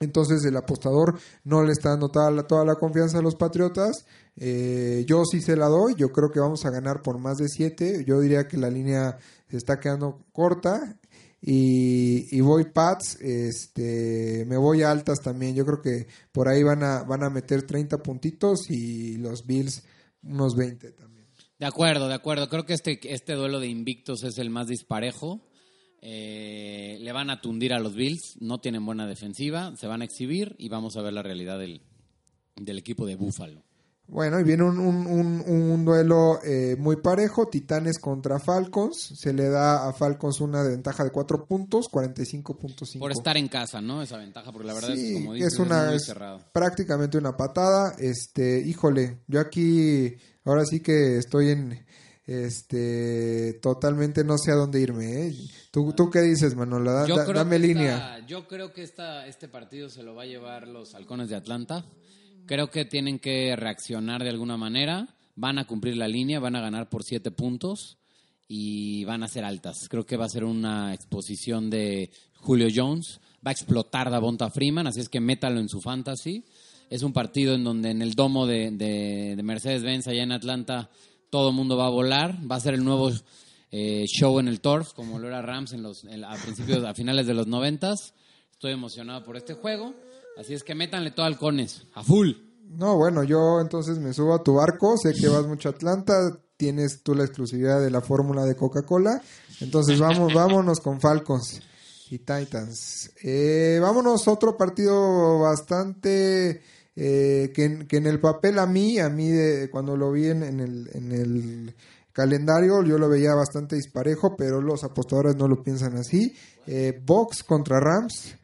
Entonces el apostador no le está dando toda la, toda la confianza a los Patriotas. Eh, yo sí se la doy, yo creo que vamos a ganar por más de 7. Yo diría que la línea se está quedando corta. Y, voy Pats, este, me voy altas también. Yo creo que por ahí van a, van a meter 30 puntitos y los Bills unos 20 también. De acuerdo, de acuerdo. Creo que este, este duelo de invictos es el más disparejo. Eh, le van a tundir a los Bills, no tienen buena defensiva, se van a exhibir y vamos a ver la realidad del, del equipo de Buffalo. Bueno, y viene un, un, un, duelo eh, muy parejo, Titanes contra Falcons. Se le da a Falcons una ventaja de 4 puntos, 45.5. Por estar en casa, ¿no? Esa ventaja, porque la verdad es, como dices, es, una, prácticamente una patada. Este, híjole, yo aquí ahora sí que estoy en este totalmente no sé a dónde irme. ¿eh? ¿Tú, ¿Tú qué dices, Manolo? dame línea. yo creo que esta, este partido se lo va a llevar los halcones de Atlanta. Creo que tienen que reaccionar de alguna manera. Van a cumplir la línea, van a ganar por siete puntos y van a ser altas. Creo que va a ser una exposición de Julio Jones. Va a explotar Davonta Freeman, así es que métalo en su fantasy. Es un partido en donde en el domo de, de, Mercedes-Benz allá en Atlanta todo el mundo va a volar. Va a ser el nuevo eh, show en el Torf, como lo era Rams en los, a principios, a finales de los noventas. Estoy emocionado por este juego. Así es que métanle todo halcones, a full. No, bueno, yo entonces me subo a tu barco, sé que vas mucho a Atlanta, tienes tú la exclusividad de la fórmula de Coca-Cola, entonces vamos, vámonos con Falcons y Titans. Eh, vámonos otro partido bastante eh, que, en el papel a mí, a mí de, cuando lo vi en, el, en el calendario yo lo veía bastante disparejo, pero los apostadores no lo piensan así. Eh, Box contra Rams.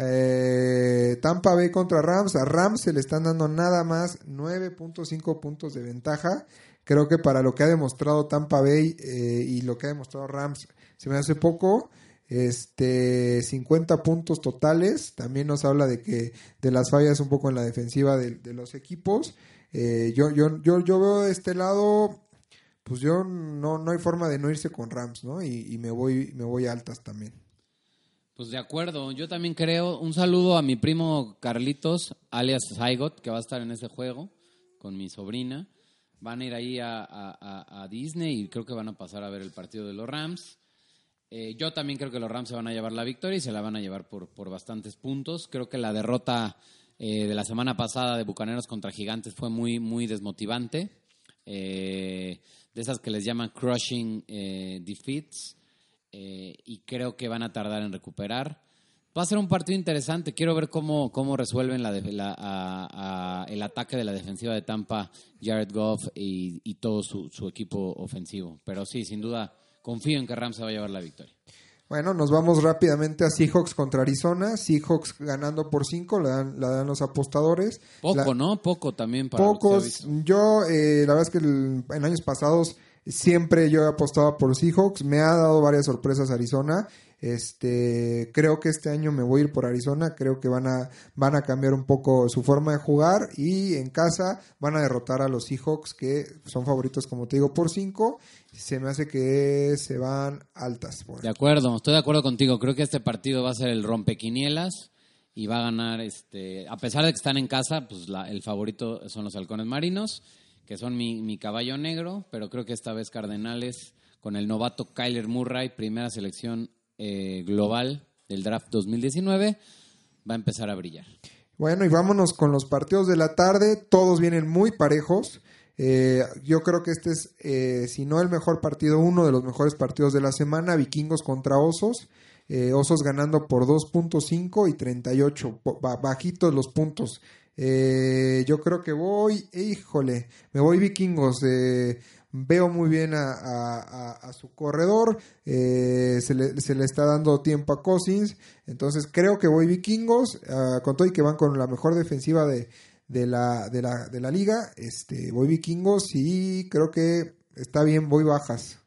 Eh, Tampa Bay contra Rams. A Rams se le están dando nada más 9.5 puntos de ventaja. Creo que para lo que ha demostrado Tampa Bay eh, y lo que ha demostrado Rams se me hace poco. Este 50 puntos totales. También nos habla de que de las fallas un poco en la defensiva de, los equipos. Eh, yo, yo, yo, yo veo de este lado. Pues yo no, no hay forma de no irse con Rams, ¿no? Y, y me voy, me voy altas también. Pues de acuerdo, yo también creo. Un saludo a mi primo Carlitos, alias Zygot, que va a estar en ese juego con mi sobrina. Van a ir ahí a, Disney y creo que van a pasar a ver el partido de los Rams. Eh, yo también creo que los Rams se van a llevar la victoria y se la van a llevar por, por bastantes puntos. Creo que la derrota eh, de la semana pasada de Bucaneros contra Gigantes fue muy, muy desmotivante. Eh, de esas que les llaman crushing eh, defeats. Eh, y creo que van a tardar en recuperar. Va a ser un partido interesante. Quiero ver cómo, cómo resuelven la, la- a- a- el ataque de la defensiva de Tampa, Jared Goff y, y todo su, su equipo ofensivo. Pero sí, sin duda, confío en que Rams se va a llevar la victoria. Bueno, nos vamos rápidamente a Seahawks contra Arizona. Seahawks ganando por 5, la dan, la dan los apostadores. Poco, La- ¿no? Poco también para Pocos. Yo, eh, la verdad es que el- en años pasados siempre yo he apostado por Seahawks. Me ha dado varias sorpresas Arizona. Este, creo que este año me voy a ir por Arizona. Creo que van a, van a cambiar un poco su forma de jugar y en casa van a derrotar a los Seahawks que son favoritos, como te digo, por 5. Se me hace que se van altas. por De acuerdo, estoy de acuerdo contigo. Creo que este partido va a ser el rompequinielas y va a ganar, este, a pesar de que están en casa, pues la- el favorito son los halcones marinos, que son mi, caballo negro, pero creo que esta vez Cardenales, con el novato Kyler Murray, primera selección eh, global del draft 2019, va a empezar a brillar. Bueno, y vámonos con los partidos de la tarde. Todos vienen muy parejos. Eh, yo creo que este es, eh, si no el mejor partido, uno de los mejores partidos de la semana. Vikingos contra Osos. Eh, Osos ganando por 2.5 y 38. po- ba- bajitos los puntos. Eh, yo creo que voy, híjole, me voy Vikingos. eh, veo muy bien a, a- su corredor. eh, se, le, se le está dando tiempo a Cousins. Entonces creo que voy vikingos. ah, con todo y que van con la mejor defensiva de, de, la, de, la, de la liga. Este, voy vikingos y creo que está bien, voy bajas.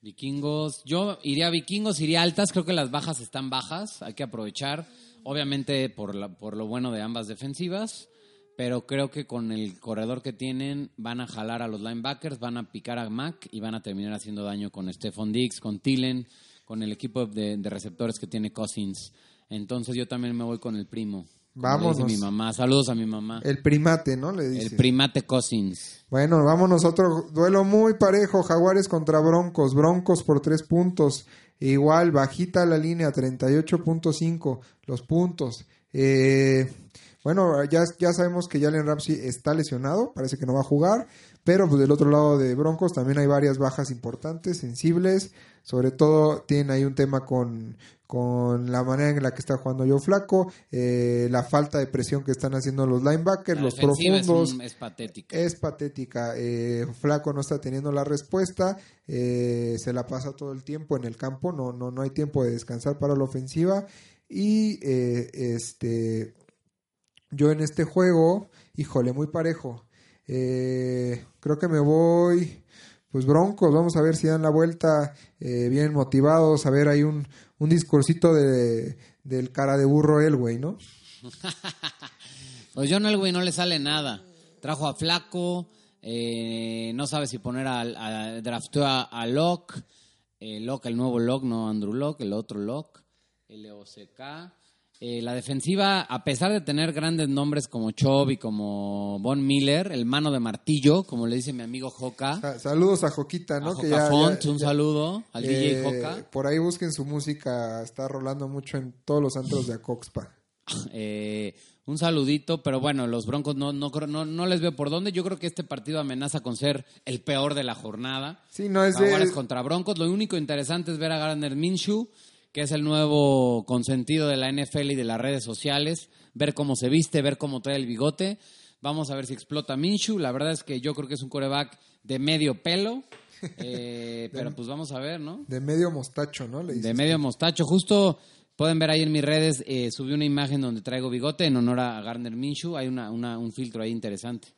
Vikingos, yo iría vikingos, iría altas, creo que las bajas están bajas, hay que aprovechar, obviamente por, la, por lo bueno de ambas defensivas, pero creo que con el corredor que tienen van a jalar a los linebackers, van a picar a Mac y van a terminar haciendo daño con Stephon Diggs, con Tillen, con el equipo de, de receptores que tiene Cousins. Entonces yo también me voy con el primo. le dice Vámonos. mi mamá, saludos a mi mamá. El primate, ¿no? Le El dice. primate Cousins. Bueno, vámonos otro duelo muy parejo, Jaguares contra Broncos, Broncos por tres puntos, igual bajita la línea, 38.5 los puntos. Eh, bueno, ya, ya sabemos que Jalen Ramsey está lesionado, parece que no va a jugar, pero pues del otro lado de Broncos también hay varias bajas importantes, sensibles, sobre todo tienen ahí un tema con, con la manera en la que está jugando Joe Flaco, eh, la falta de presión que están haciendo los linebackers, La los es profundos un- es patética. es patética. Eh, Flaco no está teniendo la respuesta. eh, se la pasa todo el tiempo en el campo. No, no, no hay tiempo de descansar para la ofensiva. Y eh, este, yo en este juego, híjole, muy parejo. Eh, creo que me voy. Pues Broncos, vamos a ver si dan la vuelta eh, bien motivados, a ver hay un, un discursito de, del cara de burro Elway, ¿no? Pues John Elway no le sale nada. Trajo a Flaco, eh, no sabe si poner a, a drafteó a, a Locke, eh, Locke, el nuevo Locke, no Andrew Locke, el otro Locke, LOCK. Eh, la defensiva, a pesar de tener grandes nombres como Chubb y como Von Miller, el mano de martillo, como le dice mi amigo Joca, Sa- Saludos a Joquita, ¿no? a Joca Font, un saludo al Eh, DJ Joca. Por ahí busquen su música, está rolando mucho en todos los antros de Acoxpa. Eh, un saludito, pero bueno, los Broncos no, no, creo- no, no les veo por dónde. Yo creo que este partido amenaza con ser el peor de la jornada. Sí, no es de... Jaguares contra Broncos. Lo único interesante es ver a Gardner Minshew, que es el nuevo consentido de la NFL y de las redes sociales. Ver cómo se viste, ver cómo trae el bigote. Vamos a ver si explota Minshew. La verdad es que yo creo que es un coreback de medio pelo. Eh, pero pues vamos a ver, ¿no? De medio mostacho, ¿no? Le De medio mostacho. Justo pueden ver ahí en mis redes, eh, subí una imagen donde traigo bigote en honor a Gardner Minshew. Hay una, una- un filtro ahí interesante.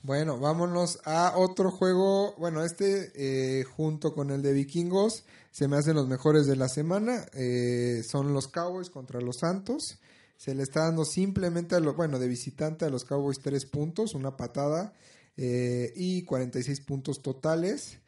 Bueno, vámonos a otro juego. Bueno, este eh, junto con el de Vikingos se me hacen los mejores de la semana. Eh, son los Cowboys contra los Santos. Se le está dando simplemente, a los, bueno, de visitante a los Cowboys tres puntos, una patada eh, y 46 puntos totales.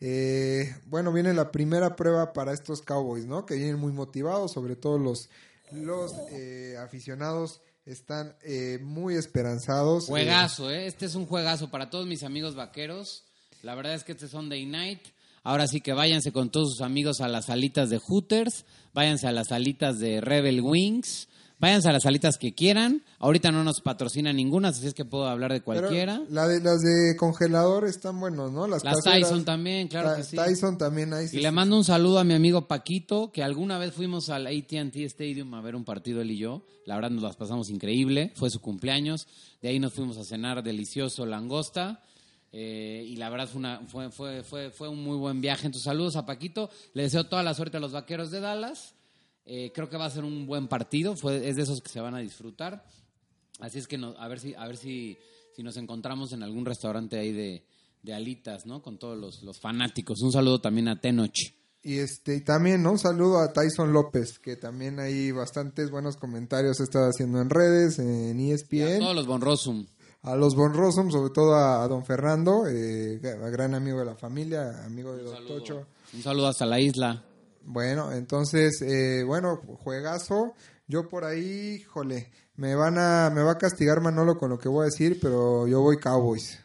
Eh, bueno, viene la primera prueba para estos Cowboys, ¿no? Que vienen muy motivados, sobre todo los, los eh, aficionados están eh, muy esperanzados. Juegazo, ¿eh? Este es un juegazo para todos mis amigos vaqueros. La verdad es que este es Sunday Night. Ahora sí que váyanse con todos sus amigos a las salitas de Hooters, váyanse a las salitas de Rebel Wings, váyanse a las salitas que quieran. Ahorita no nos patrocina ninguna, así es que puedo hablar de cualquiera. la de, las de congelador están buenos, ¿no? Las, Las caseras. Tyson también, claro que sí. Tyson también ahí. Y le mando un saludo a mi amigo Paquito, que alguna vez fuimos al AT&T Stadium a ver un partido él y yo. La verdad nos las pasamos increíble. Fue su cumpleaños. De ahí nos fuimos a cenar delicioso langosta. Eh, y la verdad fue, una, fue, fue, fue, fue un muy buen viaje. Entonces saludos a Paquito. Le deseo toda la suerte a los Vaqueros de Dallas. Eh, creo que va a ser un buen partido. Fue, es de esos que se van a disfrutar. Así es que no- a ver si, a ver si, si nos encontramos en algún restaurante ahí de, de alitas, ¿no? Con todos los, los fanáticos. Un saludo también a Tenoch. Y este y también ¿no? un saludo a Tyson López, que también hay bastantes buenos comentarios he estado haciendo en redes, en Y a ESPN, todos los Bonrosum. A los Von Rossum, sobre todo a, a don Fernando, eh, gran amigo de la familia, amigo de Don Tocho. Un saludo hasta la isla. Bueno, entonces, eh, bueno, juegazo. Yo por ahí, híjole, me van a, me va a castigar Manolo con lo que voy a decir, pero yo voy Cowboys.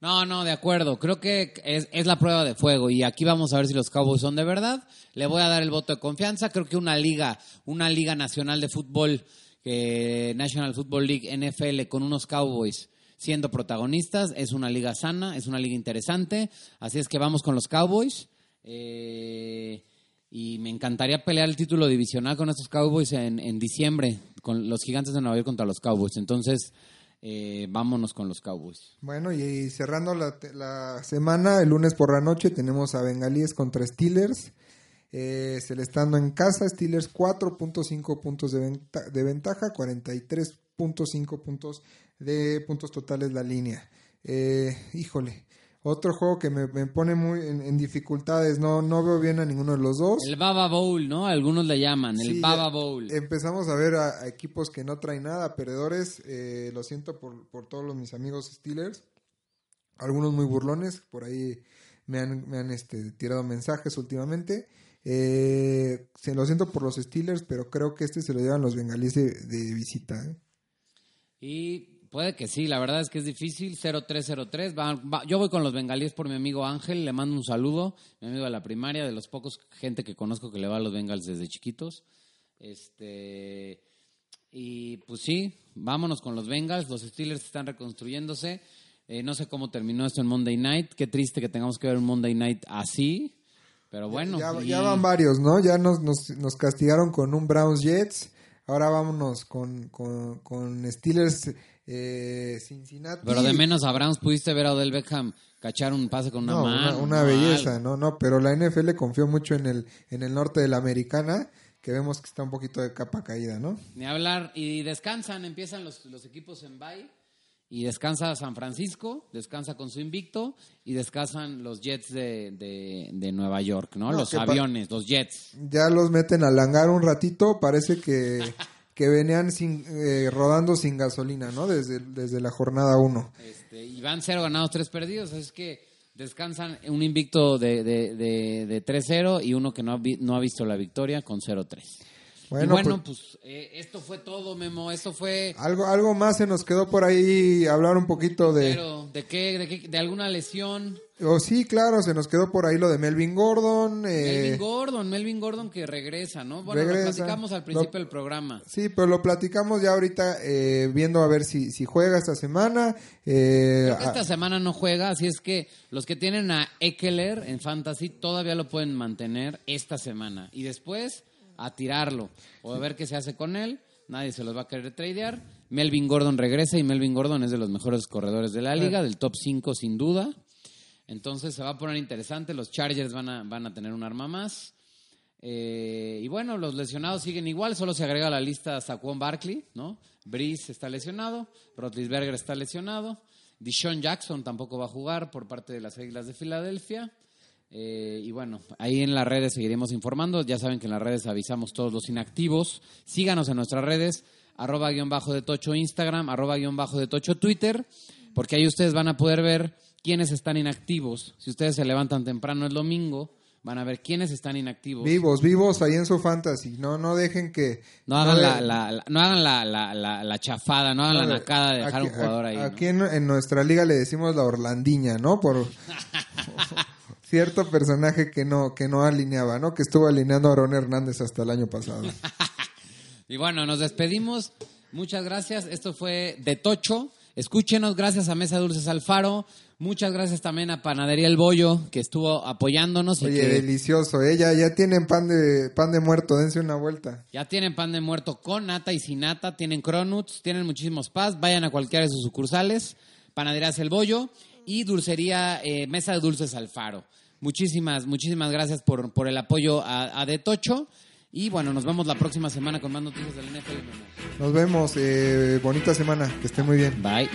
No, no, de acuerdo. Creo que es, es la prueba de fuego y aquí vamos a ver si los Cowboys son de verdad. Le voy a dar el voto de confianza. Creo que una liga, una liga nacional de fútbol, que National Football League, NFL, con unos Cowboys siendo protagonistas, es una liga sana, es una liga interesante. Así es que vamos con los Cowboys. Eh, y me encantaría pelear el título divisional con estos Cowboys en, diciembre, con los gigantes de Nueva York contra los Cowboys. Entonces, eh, vámonos con los Cowboys. Bueno, y, cerrando la, la semana, el lunes por la noche tenemos a Bengalíes contra Steelers. Eh, Celestando en casa, Steelers 4.5 puntos de, venta- de ventaja, 43.5 puntos de puntos totales la línea. Eh, híjole, otro juego que me, me pone muy en, en dificultades, no, no veo bien a ninguno de los dos. El Baba Bowl, ¿no? Algunos le llaman, el Sí, Baba Bowl. Empezamos a ver a, a equipos que no traen nada, perdedores. eh, lo siento por, por todos los, mis amigos Steelers. Algunos muy burlones, por ahí me han, me han este, tirado mensajes últimamente. Eh, se lo siento por los Steelers, pero creo que este se lo llevan los bengalíes de, visita. ¿eh? Y puede que sí, la verdad es que es difícil, 0-3-0-3. Va- va- yo voy con los bengalíes por mi amigo Ángel, le mando un saludo, mi amigo de la primaria, de los pocos gente que conozco que le va a los bengals desde chiquitos. Este y pues sí, vámonos con los Bengals, los Steelers están reconstruyéndose. Eh, no sé cómo terminó esto en Monday Night, qué triste que tengamos que ver un Monday Night así, pero bueno. ya, y- ya van varios, ¿no? Ya nos, nos, nos castigaron con un Browns Jets. Ahora vámonos con, con, con Steelers eh, Cincinnati. Pero de menos a Browns pudiste ver a Odell Beckham cachar un pase con una No, mano. una, belleza, no, no, pero la NFL confió mucho en el, en el norte de la americana, que vemos que está un poquito de capa caída, ¿no? Ni hablar. Y descansan, empiezan los, los equipos en bye. Y descansa San Francisco, descansa con su invicto. Y descansan los Jets de, de, de Nueva York, ¿no? No, los aviones, los Jets. Ya los meten a langar un ratito, parece que, que venían sin, eh, rodando sin gasolina, ¿no? Desde, desde la jornada 1. Este, y van cero ganados, tres perdidos. Es que descansan un invicto de, de, de, de 3-0 y uno que no ha, vi- no ha visto la victoria con 0-3. Bueno, y bueno, pues, eh, esto fue todo, Memo. Esto fue... Algo, algo más se nos quedó por ahí hablar un poquito de... Pero, ¿de qué? ¿De qué? ¿De alguna lesión? Oh, sí, claro, se nos quedó por ahí lo de Melvin Gordon. eh, Melvin Gordon, Melvin Gordon que regresa, ¿no? Bueno, Regresa. lo platicamos al principio Lo- del programa. Sí, pero lo platicamos ya ahorita eh, viendo a ver si, si juega esta semana. Eh, Creo que a- esta semana no juega, así es que los que tienen a Eckler en Fantasy todavía lo pueden mantener esta semana. Y después a tirarlo o a ver qué se hace con él. Nadie se los va a querer tradear. Melvin Gordon regresa y Melvin Gordon es de los mejores corredores de la liga, del top 5 sin duda. Entonces se va a poner interesante. Los Chargers van a, van a tener un arma más. Eh, y bueno, los lesionados siguen igual, solo se agrega a la lista Saquon Barkley, ¿no? Breeze está lesionado, Rotlisberger está lesionado, Dishon Jackson tampoco va a jugar por parte de las Águilas de Filadelfia. Eh, y bueno, ahí en las redes seguiremos informando. Ya saben que en las redes avisamos todos los inactivos. Síganos en nuestras redes, arroba guion bajo de tocho Instagram, arroba guion bajo de tocho Twitter, porque ahí ustedes van a poder ver quiénes están inactivos. Si ustedes se levantan temprano el domingo, van a ver quiénes están inactivos. vivos, vivos ahí en su fantasy. No, no dejen que... No hagan, la, la- la- no hagan la, la- chafada, no hagan no, la nacada de dejar aquí- un jugador ahí. ¿no? Aquí en, en nuestra liga le decimos la Orlandiña, ¿no? Por, cierto personaje que no, que no alineaba, ¿no? Que estuvo alineando a Aaron Hernández hasta el año pasado. y bueno, nos despedimos. Muchas gracias. Esto fue De Tocho. Escúchenos, gracias a Mesa Dulces Alfaro. Muchas gracias también a Panadería El Bollo, que estuvo apoyándonos. Oye, y que delicioso. ¿eh? Ya, ya tienen pan de, pan de muerto, dense una vuelta. Ya tienen pan de muerto con nata y sin nata, tienen cronuts, tienen muchísimos pas. Vayan a cualquiera de sus sucursales. Panaderías El Bollo y Dulcería eh, Mesa de Dulces Alfaro. Muchísimas, muchísimas gracias por, por el apoyo a, a De Tocho. Y bueno, nos vemos la próxima semana con más noticias del NFL. Nos vemos. Eh, bonita semana. Que esté muy bien. Bye.